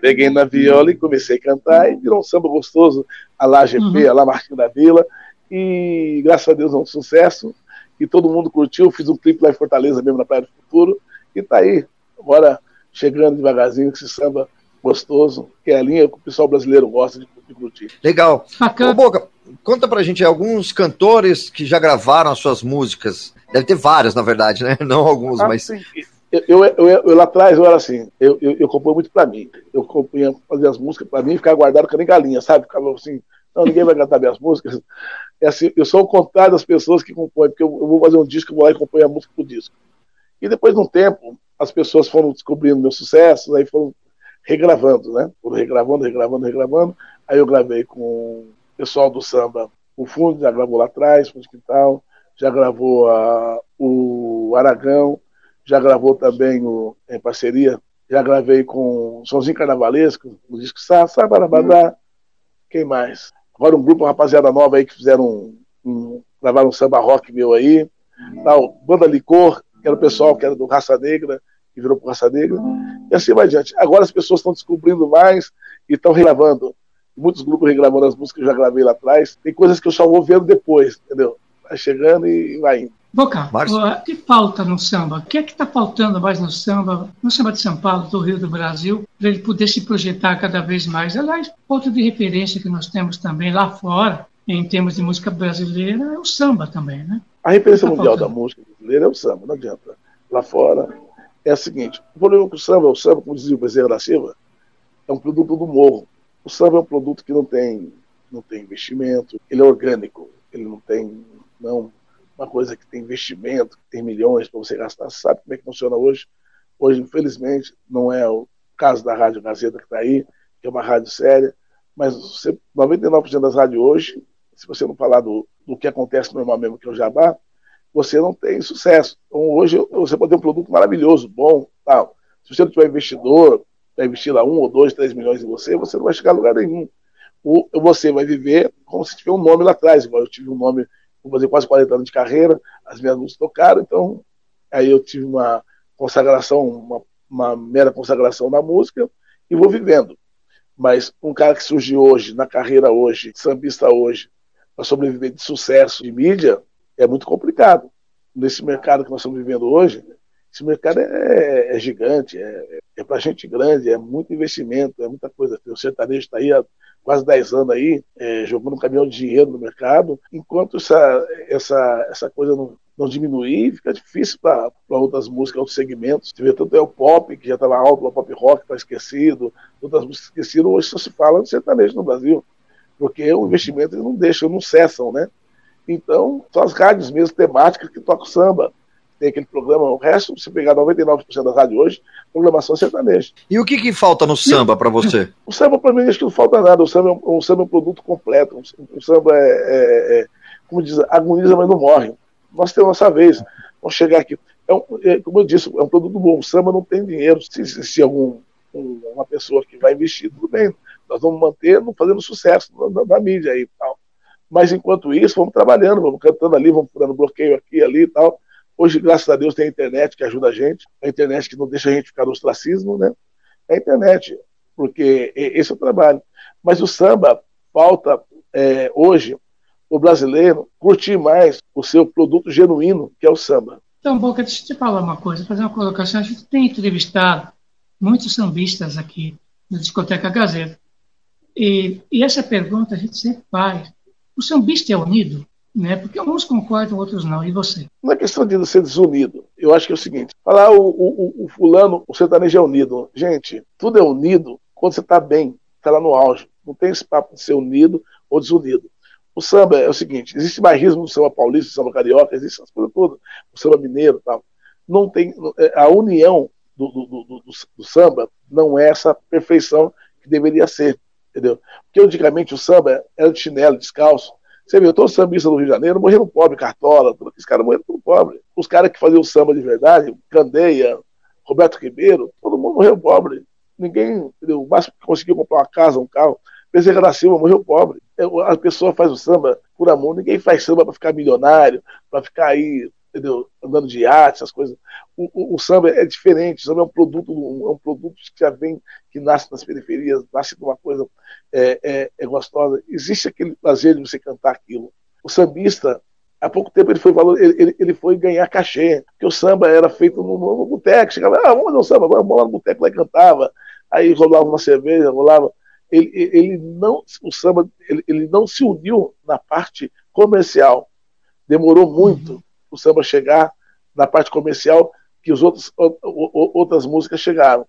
peguei na viola e comecei a cantar, e virou um samba gostoso, a lá GP, uhum. a lá Marquinhos da Vila, e graças a Deus é um sucesso. e todo mundo curtiu. Fiz um clipe lá em Fortaleza mesmo, na Praia do Futuro, e tá aí. Agora chegando devagarzinho com esse samba gostoso, que é a linha que o pessoal brasileiro gosta de, de curtir. Legal. Ô, Boca, conta pra gente alguns cantores que já gravaram as suas músicas. Deve ter vários, na verdade, né? <laughs> Não alguns, Ah, mas. sim. Eu, eu, eu- eu- lá atrás eu era assim, eu, eu, eu componho muito pra mim. Eu compunha, fazia as músicas pra mim e ficava guardado que nem galinha, sabe? Ficava assim, não, ninguém vai cantar minhas músicas. É assim, eu sou o contrário das pessoas que compõem, porque eu, eu vou fazer um disco, eu vou lá e componho a música pro disco. E depois de um tempo, as pessoas foram descobrindo meus sucessos, aí foram regravando, né? Foram regravando, regravando, regravando. Aí eu gravei com o pessoal do samba, o Fundo já gravou lá atrás, Fundo de Quintal, já gravou a, o Aragão, já gravou também o, em parceria, já gravei com o Sonzinho Carnavalesco, no disco Sá, Sá, Barabadá, quem mais? Agora um grupo, uma rapaziada nova aí que fizeram um, um gravaram um samba rock meu aí, tal, Banda Licor, que era o pessoal que era do Raça Negra, que virou pro Raça Negra, e assim vai adiante. Agora as pessoas estão descobrindo mais e estão regravando. Muitos grupos regravando as músicas que eu já gravei lá atrás. Tem coisas que eu só vou vendo depois, entendeu? Vai chegando e vai indo. Boca, o que falta no samba? O que é que está faltando mais no samba, no samba de São Paulo, do Rio do Brasil, para ele poder se projetar cada vez mais? Aliás, ponto de referência que nós temos também lá fora, em termos de música brasileira, é o samba também, né? A referência Tá mundial faltando. da música brasileira é o samba, não adianta. Lá fora é o seguinte: o problema com o samba, o samba, como dizia o Bezerra da Silva, é um produto do morro. O samba é um produto que não tem, não tem investimento, ele é orgânico, ele não tem não uma coisa que tem investimento, que tem milhões para você gastar. Sabe como é que funciona hoje? Hoje, infelizmente, não é o caso da Rádio Gazeta que está aí, que é uma rádio séria, mas você, 99% das rádios hoje, se você não falar do, do que acontece normal mesmo, que é o jabá, você não tem sucesso. Então, hoje você pode ter um produto maravilhoso, bom, tal. Se você não tiver investidor, vai investir lá um ou dois, três milhões em você, você não vai chegar a lugar nenhum. O, você vai viver como se tiver um nome lá atrás, igual eu tive um nome, vou fazer quase 40 anos de carreira, as minhas músicas tocaram, então aí eu tive uma consagração, uma, uma mera consagração na música e vou vivendo. Mas um cara que surge hoje, na carreira hoje, sambista hoje, para sobreviver de sucesso de mídia, é muito complicado. Nesse mercado que nós estamos vivendo hoje, esse mercado é, é gigante, é, é para gente grande, é muito investimento, é muita coisa. O sertanejo está aí há quase 10 anos aí, é, jogando um caminhão de dinheiro no mercado, enquanto essa, essa, essa coisa não, não diminuir, fica difícil para outras músicas, outros segmentos. Você vê tanto é o pop, que já estava alto, o pop rock está esquecido, outras músicas esquecidas, hoje só se fala de sertanejo no Brasil, porque o investimento não deixam, não cessam, né? Então, são as rádios mesmo temáticas que tocam samba. Tem aquele programa, o resto, se pegar 99% da rádio hoje, programação sertaneja. E o que, que falta no samba para você? O samba, para mim, acho que não falta nada. O samba é um, o samba é um produto completo. O samba é, é, é, como diz, agoniza, mas não morre. Nós temos nossa vez. Vamos chegar aqui. É um, é, como eu disse, é um produto bom. O samba não tem dinheiro. Se existir algum, um, uma pessoa que vai investir, tudo bem. Nós vamos manter fazendo sucesso na, na, na mídia aí e tal. Mas enquanto isso, vamos trabalhando, vamos cantando ali, vamos furando bloqueio aqui ali e tal. Hoje, graças a Deus, tem a internet que ajuda a gente, a internet que não deixa a gente ficar no ostracismo, né? É a internet, porque esse é o trabalho. Mas o samba, falta é, hoje o brasileiro curtir mais o seu produto genuíno, que é o samba. Então, Boca, deixa eu te falar uma coisa, fazer uma colocação. A gente tem entrevistado muitos sambistas aqui no Discoteca Gazeta. E, e essa pergunta a gente sempre faz. O sambista é unido? Né? Porque uns concordam, outros não. E você? Não é questão de ser desunido. Eu acho que é o seguinte: falar o, o, o fulano, o sertanejo é unido. Gente, tudo é unido quando você está bem, está lá no auge. Não tem esse papo de ser unido ou desunido. O samba é o seguinte: existe bairrismo no samba paulista, no samba carioca, existe essas coisas todas, o samba mineiro tal. Não tem, a união do, do, do, do, samba não é essa perfeição que deveria ser. Entendeu? Porque antigamente o samba era de chinelo, descalço. Você viu, todos os sambistas do Rio de Janeiro morreram pobre, cartola, todos esses caras morreram tudo pobre. Os caras que faziam samba de verdade, Candeia, Roberto Ribeiro, todo mundo morreu pobre. Ninguém, entendeu? o máximo que conseguiu comprar uma casa, um carro. Bezerra da Silva morreu pobre. A pessoa faz o samba por amor, ninguém faz samba para ficar milionário, para ficar aí, entendeu? andando de iate, essas coisas. O, o, o, samba é diferente, o samba é um produto, um, é um produto que já vem, que nasce nas periferias, nasce de uma coisa é, é, é gostosa. Existe aquele prazer de você cantar aquilo. O sambista, Há pouco tempo ele foi, valor, ele, ele, foi ganhar cachê, porque o samba era feito no, no boteco, chegava, ah, vamos fazer um samba, vamos lá no boteco, lá e cantava, aí rolava uma cerveja, rolava. Ele, ele não, o samba, ele, ele não se uniu na parte comercial. Demorou muito o samba chegar na parte comercial que os outros, outras músicas chegaram.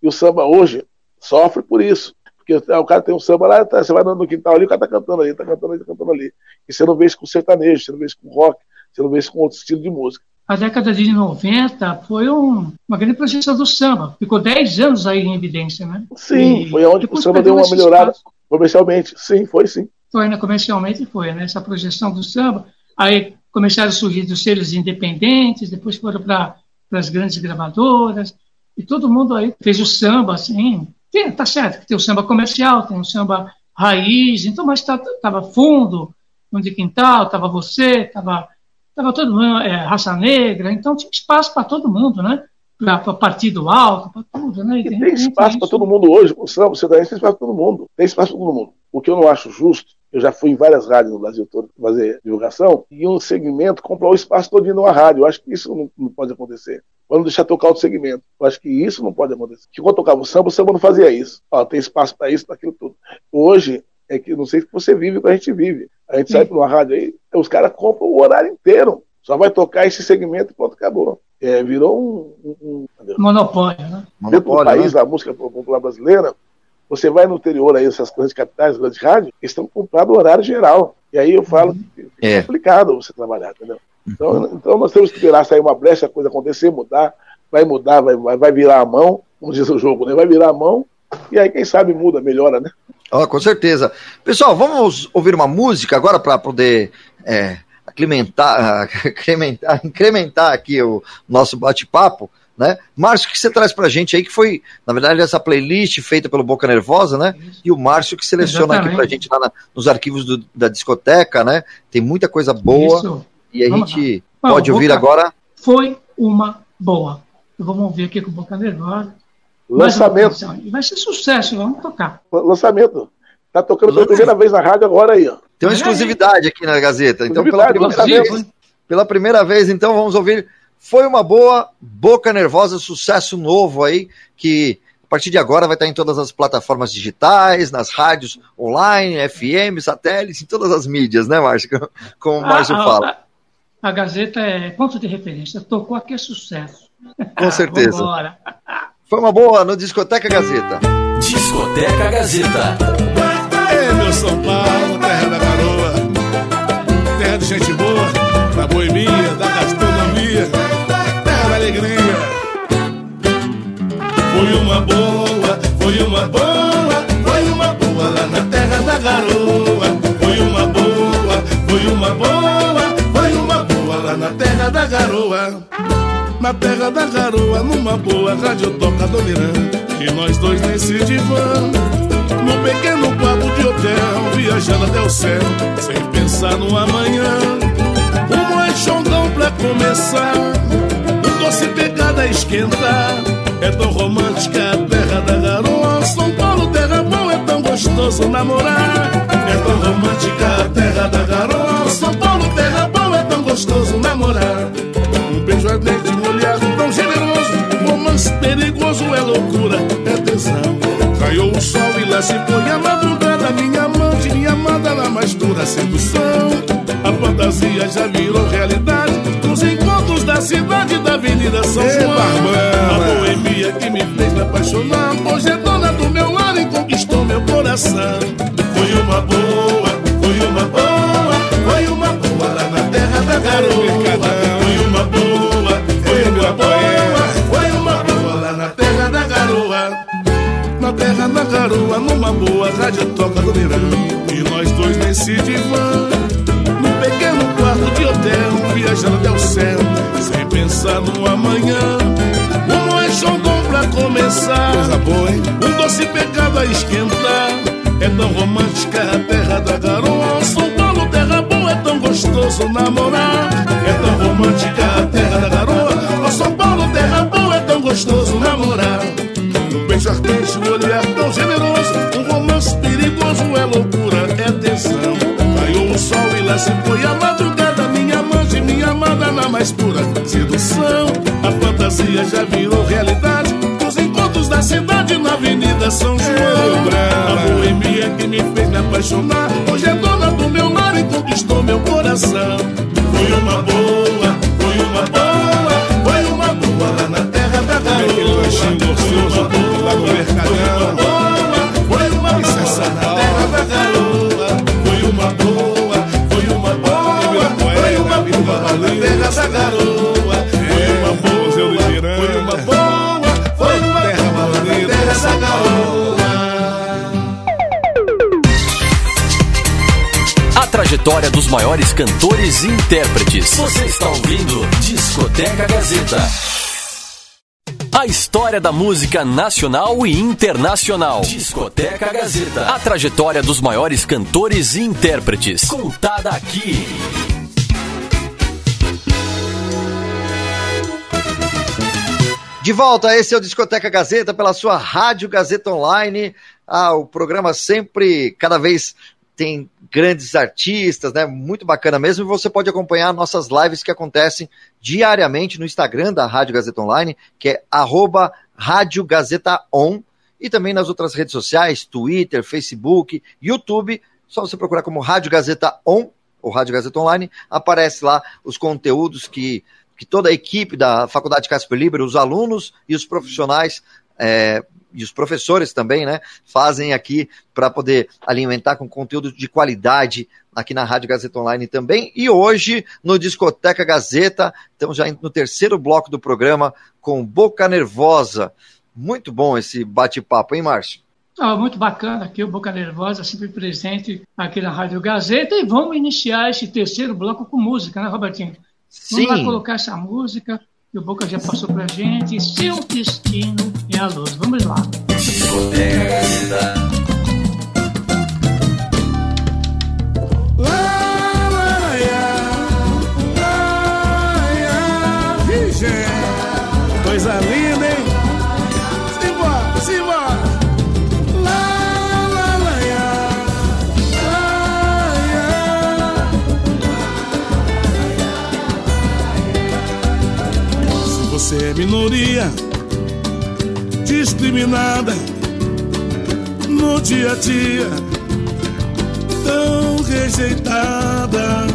E o samba hoje sofre por isso. Porque o cara tem um samba lá, tá, você vai no quintal ali, o cara tá cantando ali, tá cantando ali, tá cantando ali. E você não vê isso com sertanejo, você não vê isso com rock, você não vê isso com outro estilo de música. A década de 90 foi um, uma grande projeção do samba. Ficou 10 anos aí em evidência, né? Sim, e foi onde o samba deu uma melhorada espaço. comercialmente. Sim, foi sim. Foi, né? Comercialmente foi, né? Essa projeção do samba. Aí começaram a surgir os selos independentes, depois foram para as grandes gravadoras, e todo mundo aí fez o samba, assim, tem, tá certo que tem o samba comercial, tem o samba raiz, então, mas estava tá, fundo, no de quintal, estava você, estava tava todo mundo, é, raça negra, então tinha espaço para todo mundo, né? Para partido alto, para tudo, né? E tem, tem espaço para todo mundo hoje, o samba, você tem espaço para todo mundo, tem espaço para todo mundo. O que eu não acho justo, eu já fui em várias rádios no Brasil todo fazer divulgação, e um segmento comprou o espaço todo numa rádio. Eu acho que isso não, não pode acontecer. Vamos deixar tocar outro segmento. Eu acho que isso não pode acontecer. Que quando tocava o samba, o samba não fazia isso. Ó, tem espaço para isso, para aquilo tudo. Hoje, é que não sei se você vive o que a gente vive. A gente Sim. sai para uma rádio aí, os caras compram o horário inteiro. Só vai tocar esse segmento e pronto, acabou. É, virou um, um, um monopólio, né? Dentro do país, né? da música popular brasileira, você vai no interior aí, essas grandes capitais, grandes rádios, eles estão comprando horário geral. E aí eu falo uhum. que é complicado você trabalhar, entendeu? Então, então nós temos que esperar sair uma brecha, a coisa acontecer, mudar, vai mudar, vai, vai virar a mão, como diz o jogo, né? Vai virar a mão, e aí, quem sabe, muda, melhora, né? Oh, com certeza. Pessoal, vamos ouvir uma música agora para poder é, incrementar, incrementar, <laughs> incrementar aqui o nosso bate-papo. Né? Márcio, o que você traz pra gente aí, que foi, na verdade, essa playlist feita pelo Boca Nervosa, né? E o Márcio que seleciona Exatamente. aqui pra gente lá na, nos arquivos do, da discoteca, né? Tem muita coisa boa. Isso. E a Vamos gente lá. pode Bom, ouvir Boca agora. Foi uma boa. Vamos ouvir aqui com o Boca Nervosa. Lançamento. Vai ser sucesso, vamos tocar. Lançamento. Tá tocando pela primeira vez na rádio agora aí, ó. Tem uma exclusividade aqui na Gazeta. Então, pela primeira, vez, pela primeira vez, então, vamos ouvir. Foi uma boa, Boca Nervosa, sucesso novo aí, que a partir de agora vai estar em todas as plataformas digitais, nas rádios online, FM, satélites, em todas as mídias, né, Márcio? <laughs> Como o Márcio a, fala. A, a, Gazeta é ponto de referência. Tocou aqui é sucesso. Com <laughs> certeza. Foi uma boa no Discoteca Gazeta. Discoteca Gazeta. Ei, meu São Paulo, terra da garoa. Terra de gente boa, da boemia, Foi uma boa, foi uma boa, foi uma boa lá na terra da garoa. Foi uma boa, foi uma boa, foi uma boa lá na terra da garoa. Na terra da garoa, numa boa rádio toca dominante E nós dois nesse divã No pequeno quarto de hotel Viajando até o céu Sem pensar no amanhã Um lanchondão pra começar doce pegada a esquentar É tão romântica a terra da garoa. São Paulo, terra boa, é tão gostoso namorar. É tão romântica a terra apaixonar Hoje é dona do meu lar e conquistou meu coração Foi uma boa, foi uma boa Foi uma boa lá na terra da garoa terra na garoa, numa boa rádio toca do Mirão. E nós dois nesse divã, num pequeno quarto de hotel, viajando até o céu, sem pensar no amanhã. Um começar, coisa boa, hein? Um doce pecado a esquentar. É tão romântica a terra da garoa. São Paulo, terra boa, é tão gostoso namorar. É tão romântica a terra da garoa. São Paulo, terra boa, é tão gostoso namorar beijo ardente, um olhar tão generoso Um romance perigoso é loucura, é tesão Caiu o sol e lá se foi a madrugada Minha na mais pura sedução. A fantasia já virou Avenida São João. A boemia que me fez me apaixonar. Hoje é dona do meu lar e conquistou meu coração. Foi uma boa, foi uma boa, foi uma boa lá na terra da garoa. Aquele lanchinho gostoso trajetória dos maiores cantores e intérpretes. Você está ouvindo Discoteca Gazeta. A história da música nacional e internacional. Discoteca Gazeta. A trajetória dos maiores cantores e intérpretes. Contada aqui. De volta, esse é o Discoteca Gazeta pela sua Rádio Gazeta Online. Ah, o programa sempre, cada vez tem grandes artistas, né? Muito bacana mesmo. E você pode acompanhar nossas lives que acontecem diariamente no Instagram da Rádio Gazeta Online, que é Rádio Gazeta On, e também nas outras redes sociais, Twitter, Facebook, YouTube. Só você procurar como Rádio Gazeta On ou Rádio Gazeta Online, aparece lá os conteúdos que, que toda a equipe da Faculdade Casper Libre, os alunos e os profissionais é, e os professores também, né, fazem aqui para poder alimentar com conteúdo de qualidade aqui na Rádio Gazeta Online também. E hoje, no Discoteca Gazeta, estamos já no terceiro bloco do programa com Boca Nervosa. Muito bom esse bate-papo, hein, Márcio? Ah, muito bacana aqui o Boca Nervosa, sempre presente aqui na Rádio Gazeta. E vamos iniciar esse terceiro bloco com música, né, Robertinho? Sim. Vamos lá colocar essa música que o Boca já passou pra gente. Seu destino é a luz. Vamos lá. Minoria, discriminada no dia a dia, tão rejeitada,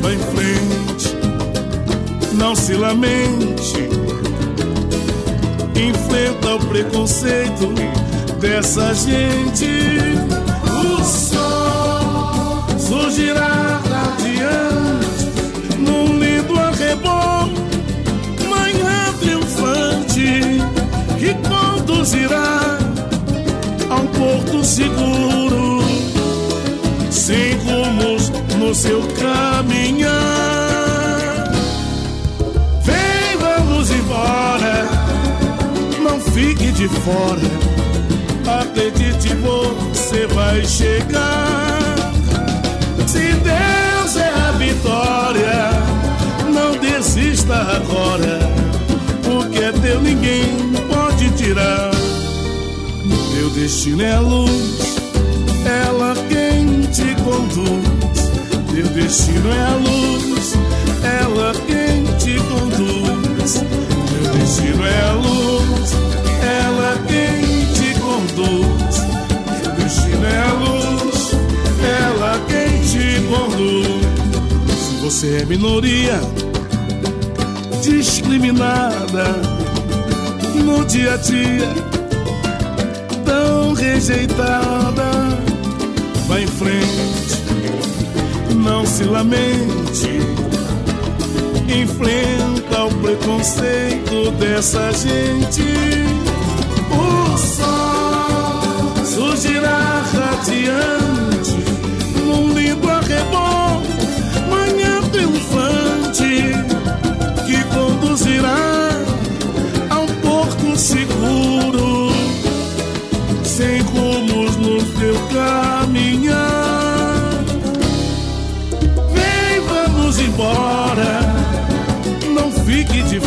vá em frente, não se lamente, enfrenta o preconceito dessa gente. O sol surgirá radiante num lindo arrebol, que conduzirá a um porto seguro, sem rumos no seu caminhar. Vem, vamos embora, não fique de fora. Acredite, você vai chegar. Se Deus é a vitória, não desista agora. É teu ninguém pode tirar. Teu destino é a luz, ela quem te conduz. Teu destino é a luz, ela quem te conduz. Teu destino é a luz, ela quem te conduz. Teu destino é a luz, ela quem te conduz. Se você é minoria, discriminada no dia a dia, tão rejeitada, vá em frente, não se lamente, enfrenta o preconceito dessa gente. O sol surgirá radiante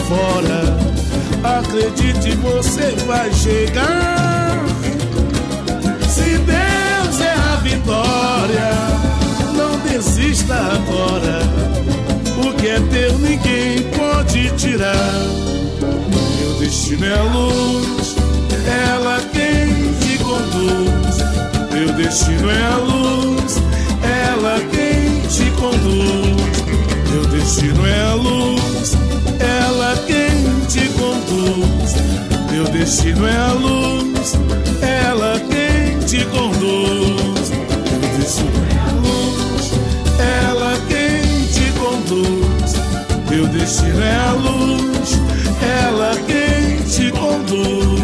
fora. Acredite, você vai chegar. Se Deus é a vitória, não desista agora. O que é teu, ninguém pode tirar. Meu destino é a luz, ela quem te conduz. Meu destino é a luz, ela quem te conduz. Meu destino é a luz, destino é a luz, ela quem te conduz. Meu destino é a luz, ela quem te conduz. Meu destino é a luz, ela quem te conduz.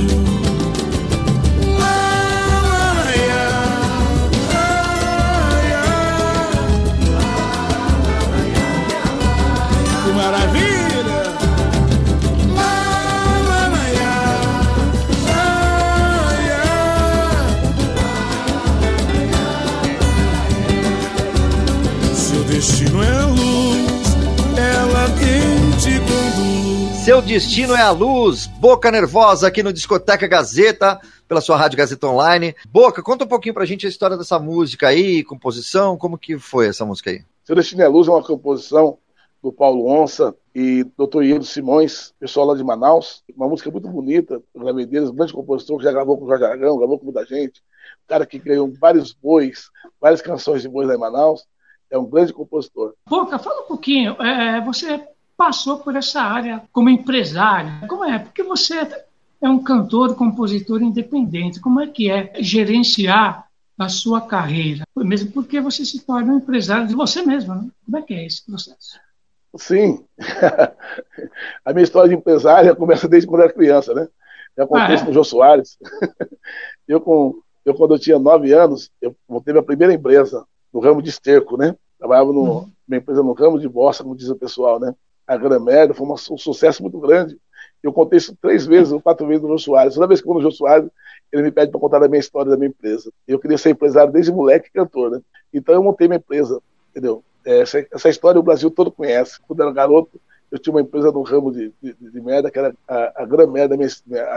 Seu destino é a luz, Boca Nervosa aqui no Discoteca Gazeta, pela sua Rádio Gazeta Online. Boca, conta um pouquinho pra gente a história dessa música aí, composição, como que foi essa música aí? Seu Destino é a Luz é uma composição do Paulo Onça e Dr. Iero Simões, pessoal lá de Manaus. Uma música muito bonita, o gravei deles, um grande compositor que já gravou com o Jorge Aragão, gravou com muita gente. Um cara que ganhou vários bois, várias canções de bois lá em Manaus. É um grande compositor. Boca, fala um pouquinho. É, você passou por essa área como empresário. Como é? Porque você é um cantor, compositor independente. Como é que é gerenciar a sua carreira? Mesmo porque você se torna um empresário de você mesmo, né? Como é que é esse processo? Sim. <laughs> a minha história de empresária começa desde quando eu era criança, né? Eu contei Ah, é? com o Jô Soares. <laughs> eu, com, eu, quando eu tinha nove anos, eu montei minha primeira empresa no ramo de esterco, né? Trabalhava no, minha empresa no ramo de bossa, como diz o pessoal, né? A Gramerda foi uma- um sucesso muito grande. Eu contei isso três vezes ou quatro vezes no Jô Soares. Toda vez que eu vou no Jô Soares, ele me pede para contar a minha história da minha empresa. Eu queria ser empresário desde moleque cantor, né? Então eu montei minha empresa, entendeu? Essa, essa história o Brasil todo conhece. Quando eu era garoto, eu tinha uma empresa no ramo de, de, de merda, que era a, a Gran Merda, a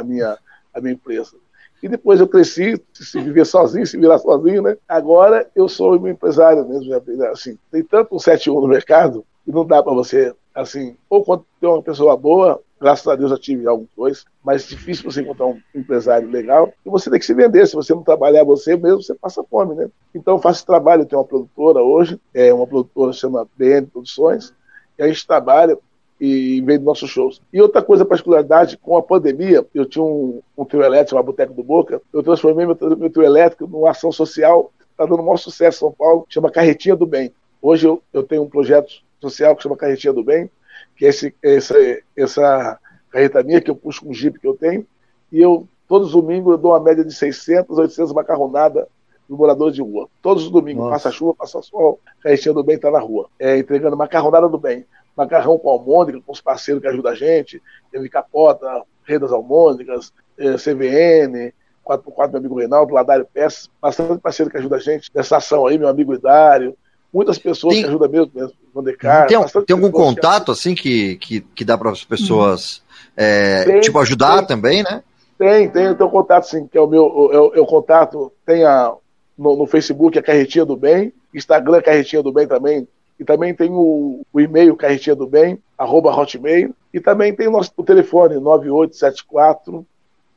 minha, a, minha, empresa. E depois eu cresci, se viver sozinho, se virar sozinho, né? Agora eu sou um empresário mesmo, assim. Tem tanto um 71 no mercado que não dá para você, assim, ou quando tem uma pessoa boa, graças a Deus já tive alguns dois, mas é difícil você encontrar um empresário legal e você tem que se vender. Se você não trabalhar você mesmo, você passa fome, né? Então eu faço trabalho, eu tenho uma produtora hoje, é uma produtora chama BN Produções, e a gente trabalha e vende nossos shows. E outra coisa, particularidade, com a pandemia, eu tinha um, um trio elétrico, uma boteca do Boca, eu transformei meu, meu trio elétrico numa ação social, está dando o maior sucesso em São Paulo, chama Carretinha do Bem. Hoje eu, eu tenho um projeto social que chama Carretinha do Bem, que é esse, essa, essa carreta minha que eu puxo com um Jeep que eu tenho, e eu, todos os domingos, eu dou uma média de 600, 800 macarronada do morador de rua. Todos os domingos, Nossa. passa chuva, passa sol, Carretinha do Bem está na rua, é, entregando macarronada do bem macarrão com almôndega, com os parceiros que ajudam a gente, teve Capota, Rei das Almôndegas, eh, CVN, 4x4, meu amigo Reinaldo, Ladário Peças, bastante parceiro que ajuda a gente nessa ação aí, meu amigo Idário, muitas pessoas Tem- que ajudam mesmo, mesmo Vandecar. tem, bastante tem algum pessoas que- contato, assim, que, que, que dá para as pessoas, é, Tem, tipo, ajudar tem. também, né? Tem, tem, tem um contato sim, que é o meu, eu, eu contato, tem a, no, no Facebook a Carretinha do Bem, Instagram Carretinha do Bem também, e também tem o, o e-mail Carretinha do Bem, arroba hotmail, e também tem o nosso o telefone 9874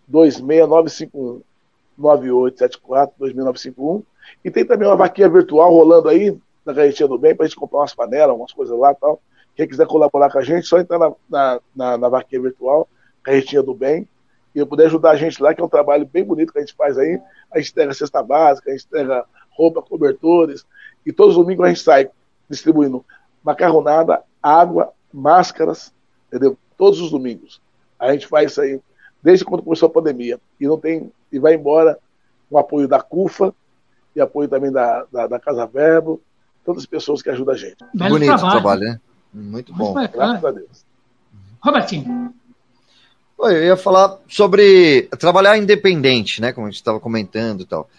26951. 9874 26951. E tem também uma vaquinha virtual rolando aí, na Carretinha do Bem, para a gente comprar umas panelas, umas coisas lá e tal. Quem quiser colaborar com a gente, só entrar na, na, na, na vaquinha virtual, Carretinha do Bem, e puder ajudar a gente lá, que é um trabalho bem bonito que a gente faz aí. A gente entrega cesta básica, a gente entrega roupa, cobertores, e todos os domingos a gente sai distribuindo macarronada, água, máscaras, entendeu? Todos os domingos. A gente faz isso aí desde quando começou a pandemia. E não tem, e vai embora com apoio da CUFA e apoio também da, da, da Casa Verbo, todas as pessoas que ajudam a gente. Belo Bonito o trabalho. trabalho, né? Muito bom. Muito Graças bacana. a Deus. Robertinho, Oi, Eu ia falar sobre trabalhar independente, né? Como a gente estava comentando e tal.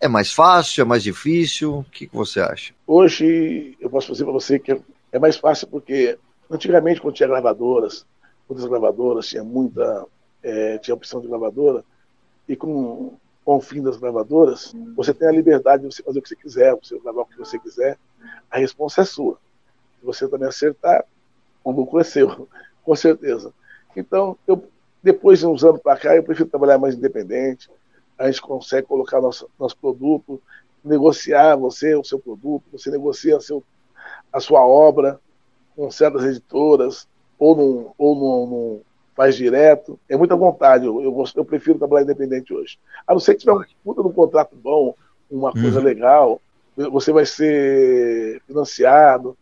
É mais fácil, é mais difícil? O que, que você acha? Hoje, eu posso dizer para você que é- é mais fácil porque antigamente, quando tinha gravadoras, muitas gravadoras, tinha muita, eh, tinha opção de gravadora, e com, com o fim das gravadoras, você tem a liberdade de você fazer o que você quiser, você gravar o que você quiser, a resposta é sua. Se você também acertar, o lucro é seu, <laughs> com certeza. Então, eu, depois de uns anos para cá, eu prefiro trabalhar mais independente. A gente consegue colocar nosso, nosso produto, negociar você, o seu produto, você negocia seu, a sua obra com certas editoras, ou não, ou não, faz direto. É muita vontade. Eu, eu, eu, prefiro trabalhar independente hoje. A não ser que tiver um puta um contrato bom, uma coisa uhum. legal, você vai ser financiado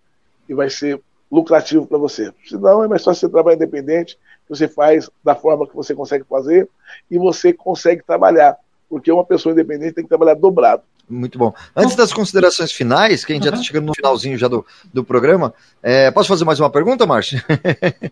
e vai ser lucrativo para você. Senão é mais fácil você trabalhar independente, você faz da forma que você consegue fazer e você consegue trabalhar. Porque uma pessoa independente tem que trabalhar dobrado. Muito bom. Antes das considerações finais, que a gente uhum. já está chegando no finalzinho já do, do programa, é, posso fazer mais uma pergunta, Márcio?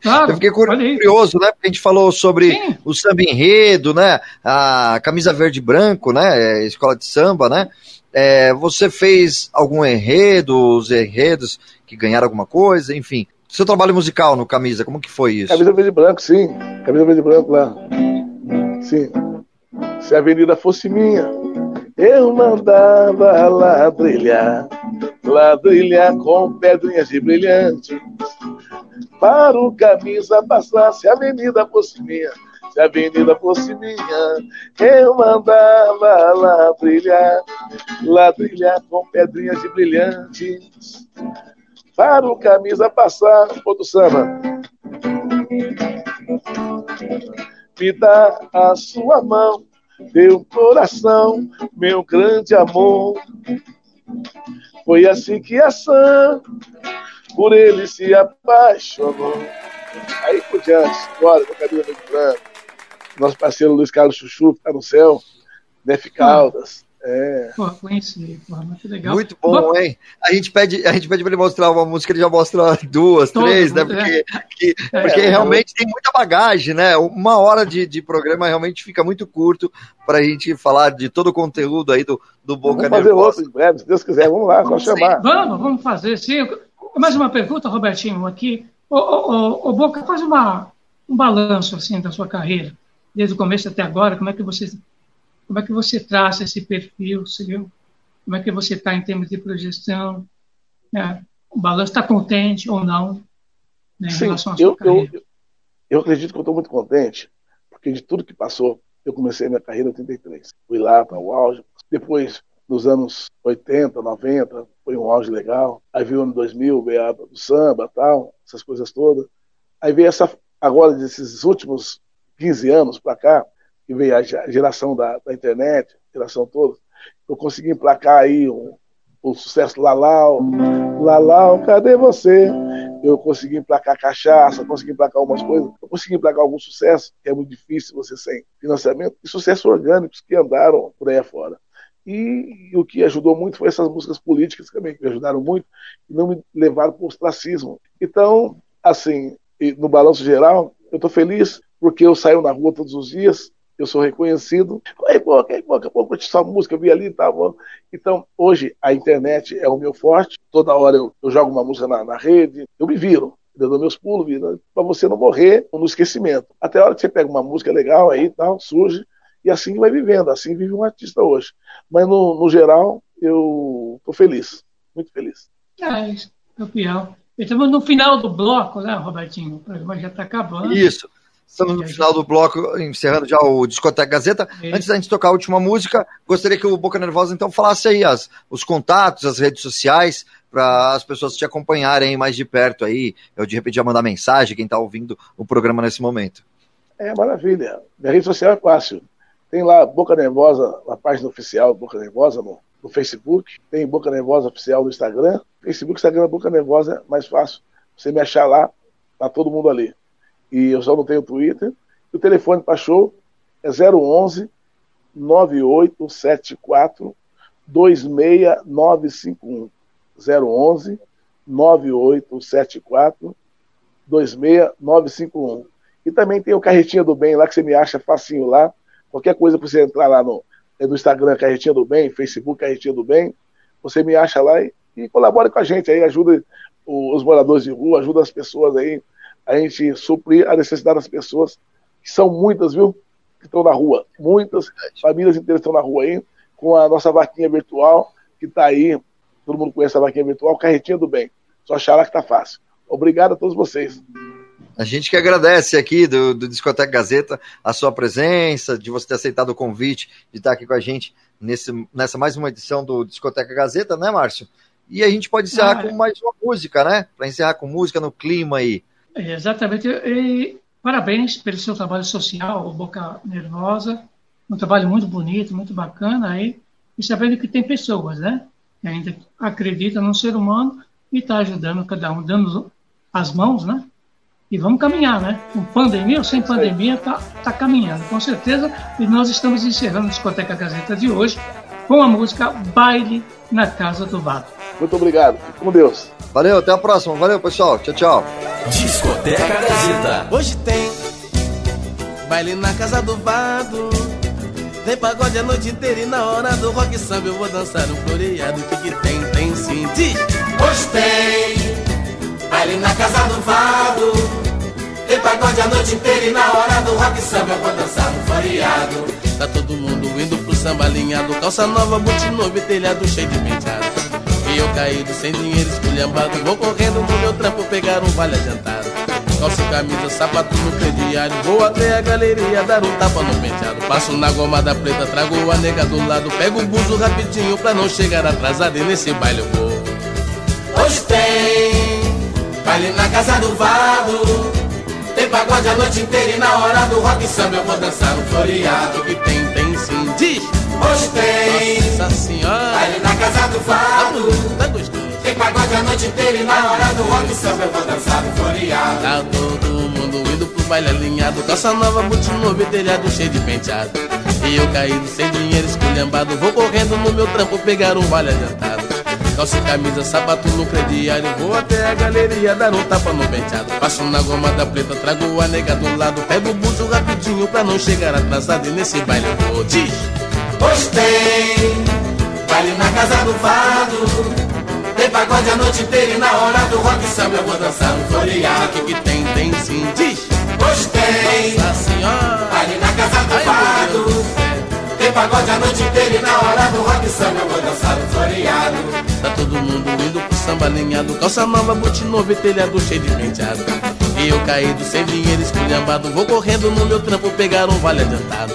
Claro, <laughs> Eu fiquei curioso, né? Porque a gente falou sobre Sim. o samba enredo, né? A camisa verde e branco, né? É, escola de samba, né? É, você fez algum enredo, os enredos que ganharam alguma coisa, enfim. Seu trabalho musical no Camisa, como que foi isso? Camisa verde e branco, sim. Camisa verde e branco lá. Sim. Se a avenida fosse minha, eu mandava ladrilhar, ladrilhar com pedrinhas de brilhante. Para o camisa passar, se a avenida fosse minha, se a avenida fosse minha, eu mandava ladrilhar, ladrilhar com pedrinhas de brilhantes. Para o camisa passar, pô do samba. Me dá a sua mão meu coração, meu grande amor. Foi assim que a Sam por ele se apaixonou. Aí por diante, bora, com cabelo muito branco. Nosso parceiro Luiz Carlos Chuchu, que tá no céu, Nef Caldas. É. Pô, conheci, pô, muito legal. Muito bom, bom, hein? A gente pede, a gente pede para ele mostrar uma música, ele já mostra duas, Todo, três, né? Porque, é. que, porque é, realmente tem muita bagagem, né? Uma hora de, de programa realmente fica muito curto para a gente falar de todo o conteúdo aí do, do Boca Vamos fazer outro em breve, se Deus quiser, vamos lá, vamos só chamar. Vamos, vamos fazer, sim. Mais uma pergunta, Robertinho, aqui. O, o, o, Boca, faz uma, um balanço assim da sua carreira, desde o começo até agora, como é que você como é que você traça esse perfil, seu? Como é que você está em termos de projeção? Né? O balanço está contente ou não né, Sim, eu? Eu, eu acredito que eu estou muito contente, porque de tudo que passou, eu comecei a minha carreira em 83. Fui lá para o auge. Depois, nos anos 80, 90, foi um auge legal. Aí veio o ano 2000, veio a do samba tal, essas coisas todas. Aí veio essa, agora, desses últimos 15 anos para cá, que veio a geração da, da internet, geração toda, eu consegui emplacar aí um, o sucesso Lalau, Lalau, cadê você? Eu consegui emplacar cachaça, consegui emplacar algumas coisas, eu consegui emplacar algum sucesso, que é muito difícil você sem financiamento, e sucessos orgânicos que andaram por aí afora. E, e o que ajudou muito foi essas músicas políticas também, que me ajudaram muito e não me levaram para o ostracismo. Então, assim, no balanço geral, eu estou feliz porque eu saio na rua todos os dias, eu sou reconhecido. Ei, pô, ei, pô, daqui a pouco eu curti sua música, eu vi ali e tá, tal. Então, hoje, a internet é o meu forte. Toda hora eu, eu jogo uma música na, na, rede, eu me viro. Eu dou meus pulos, para você não morrer no esquecimento. Até a hora que você pega uma música legal aí tal, surge, e assim vai vivendo, assim vive um artista hoje. Mas no, no geral, eu tô feliz, muito feliz. É isso, campeão. Estamos no final do bloco, né, Robertinho? O programa já está acabando. Isso. Estamos no final do bloco, encerrando já o Discoteca Gazeta. É. Antes da gente tocar a última música, gostaria que o Boca Nervosa então falasse aí as, os contatos, as redes sociais, para as pessoas te acompanharem mais de perto aí. Eu de repente já mandar mensagem, quem está ouvindo o programa nesse momento. É maravilha. Minha rede social é fácil. Tem lá Boca Nervosa, a página oficial Boca Nervosa no, no Facebook. Tem Boca Nervosa oficial no Instagram. Facebook, Instagram, Boca Nervosa é mais fácil. Você me achar lá, tá todo mundo ali e eu só não tenho Twitter. O telefone para show é 011 9874 26951. 011 9874 26951. E também tem o Carretinha do Bem lá, que você me acha facinho lá. Qualquer coisa para você entrar lá no, é no Instagram Carretinha do Bem, Facebook Carretinha do Bem, você me acha lá e, e colabora com a gente aí, ajuda os moradores de rua, ajuda as pessoas aí a gente suprir a necessidade das pessoas, que são muitas, viu? Que estão na rua. Muitas famílias inteiras estão na rua aí, com a nossa vaquinha virtual, que está aí. Todo mundo conhece a vaquinha virtual, carretinha do bem. Só achar lá que tá fácil. Obrigado a todos vocês. A gente que agradece aqui do, do Discoteca Gazeta a sua presença, de você ter aceitado o convite de estar aqui com a gente nesse, nessa mais uma edição do Discoteca Gazeta, né, Márcio? E a gente pode encerrar ah, com mais uma música, né? Para encerrar com música no clima aí. Exatamente. E, parabéns pelo seu trabalho social, Boca Nervosa. Um trabalho muito bonito, muito bacana aí. E sabendo que tem pessoas, né? Que ainda acreditam no ser humano e está ajudando cada um, dando as mãos, né? E vamos caminhar, né? Com pandemia ou sem pandemia, está tá caminhando, com certeza. E nós estamos encerrando a Discoteca Gazeta de hoje com a música Baile na Casa do Vado. Muito obrigado. Com Deus. Valeu, até a próxima. Valeu, pessoal. Tchau, tchau. Discoteca Gazeta. Hoje tem baile na Casa do Vado. Tem pagode a noite inteira e na hora do rock samba eu vou dançar um floreado. O que, que tem? Tem sim. Diz. Hoje tem baile na Casa do Vado. Tem pagode a noite inteira e na hora do rock samba eu vou dançar um floreado. Tá todo mundo indo pro samba alinhado, calça nova, boot novo e telhado cheio de penteado. E eu caído sem dinheiro esculhambado, vou correndo no meu trampo pegar um vale adiantado. Calça camisa, sapato no crediário, vou até a galeria dar um tapa no penteado. Passo na gomada preta, trago a nega do lado, pego o buzo rapidinho pra não chegar atrasado e nesse baile eu vou. Hoje tem baile na casa do Vado. Tem pagode a noite inteira e na hora do rock samba eu vou dançar um floreado que tem. Diz! Hoje tem! Nossa senhora! Ali na casa do fado! Tá gostoso! Tem pagode a noite inteira e na hora do rock samba eu vou dançar floreado. Tá todo mundo indo pro baile alinhado, calça nova, boot novo e telhado cheio de penteado. E eu caído sem dinheiro esculhambado, vou correndo no meu trampo pegar um vale adiantado. Calça e camisa, sapato no crediário. Vou até a galeria dar um tapa no penteado. Passo na goma da preta, trago a nega do lado. Pego o buzo rapidinho pra não chegar atrasado. E nesse baile eu vou, diz Hoje tem baile na casa do fado. Tem pagode a noite inteira e na hora do rock samba Eu vou dançar no floreado O que, que tem, tem sim, diz Hoje tem Nossa senhora. Baile na casa do Ai, fado. Tem pagode a noite inteira e na hora do rock samba eu vou dançar no floreado. Tá todo mundo indo pro samba alinhado, calça nova, boot novo e telhado cheio de penteado. E eu caído sem dinheiro esculhambado, vou correndo no meu trampo pegar um vale adiantado.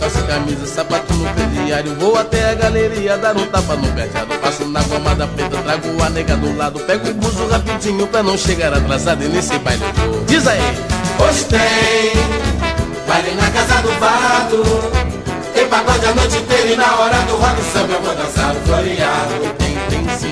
Calça camisa, sapato no crediário, vou até a galeria dar um tapa no penteado. Passo na gomada preta, trago a nega do lado, pego o buzo rapidinho pra não chegar atrasado e nesse baile eu vou. Diz aí! Hoje tem baile na casa do Vado. Tem pagode a noite inteira e na hora do rock samba eu vou dançar o floreado. Diz.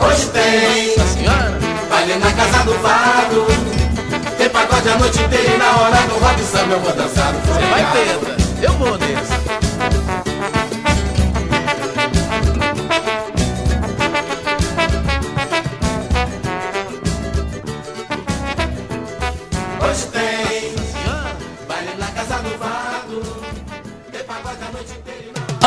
Hoje tem Nossa senhora? Baile na casa do fado. Tem pagode a noite inteira e na hora do rock samba eu vou dançar Você vai ter, eu vou nesse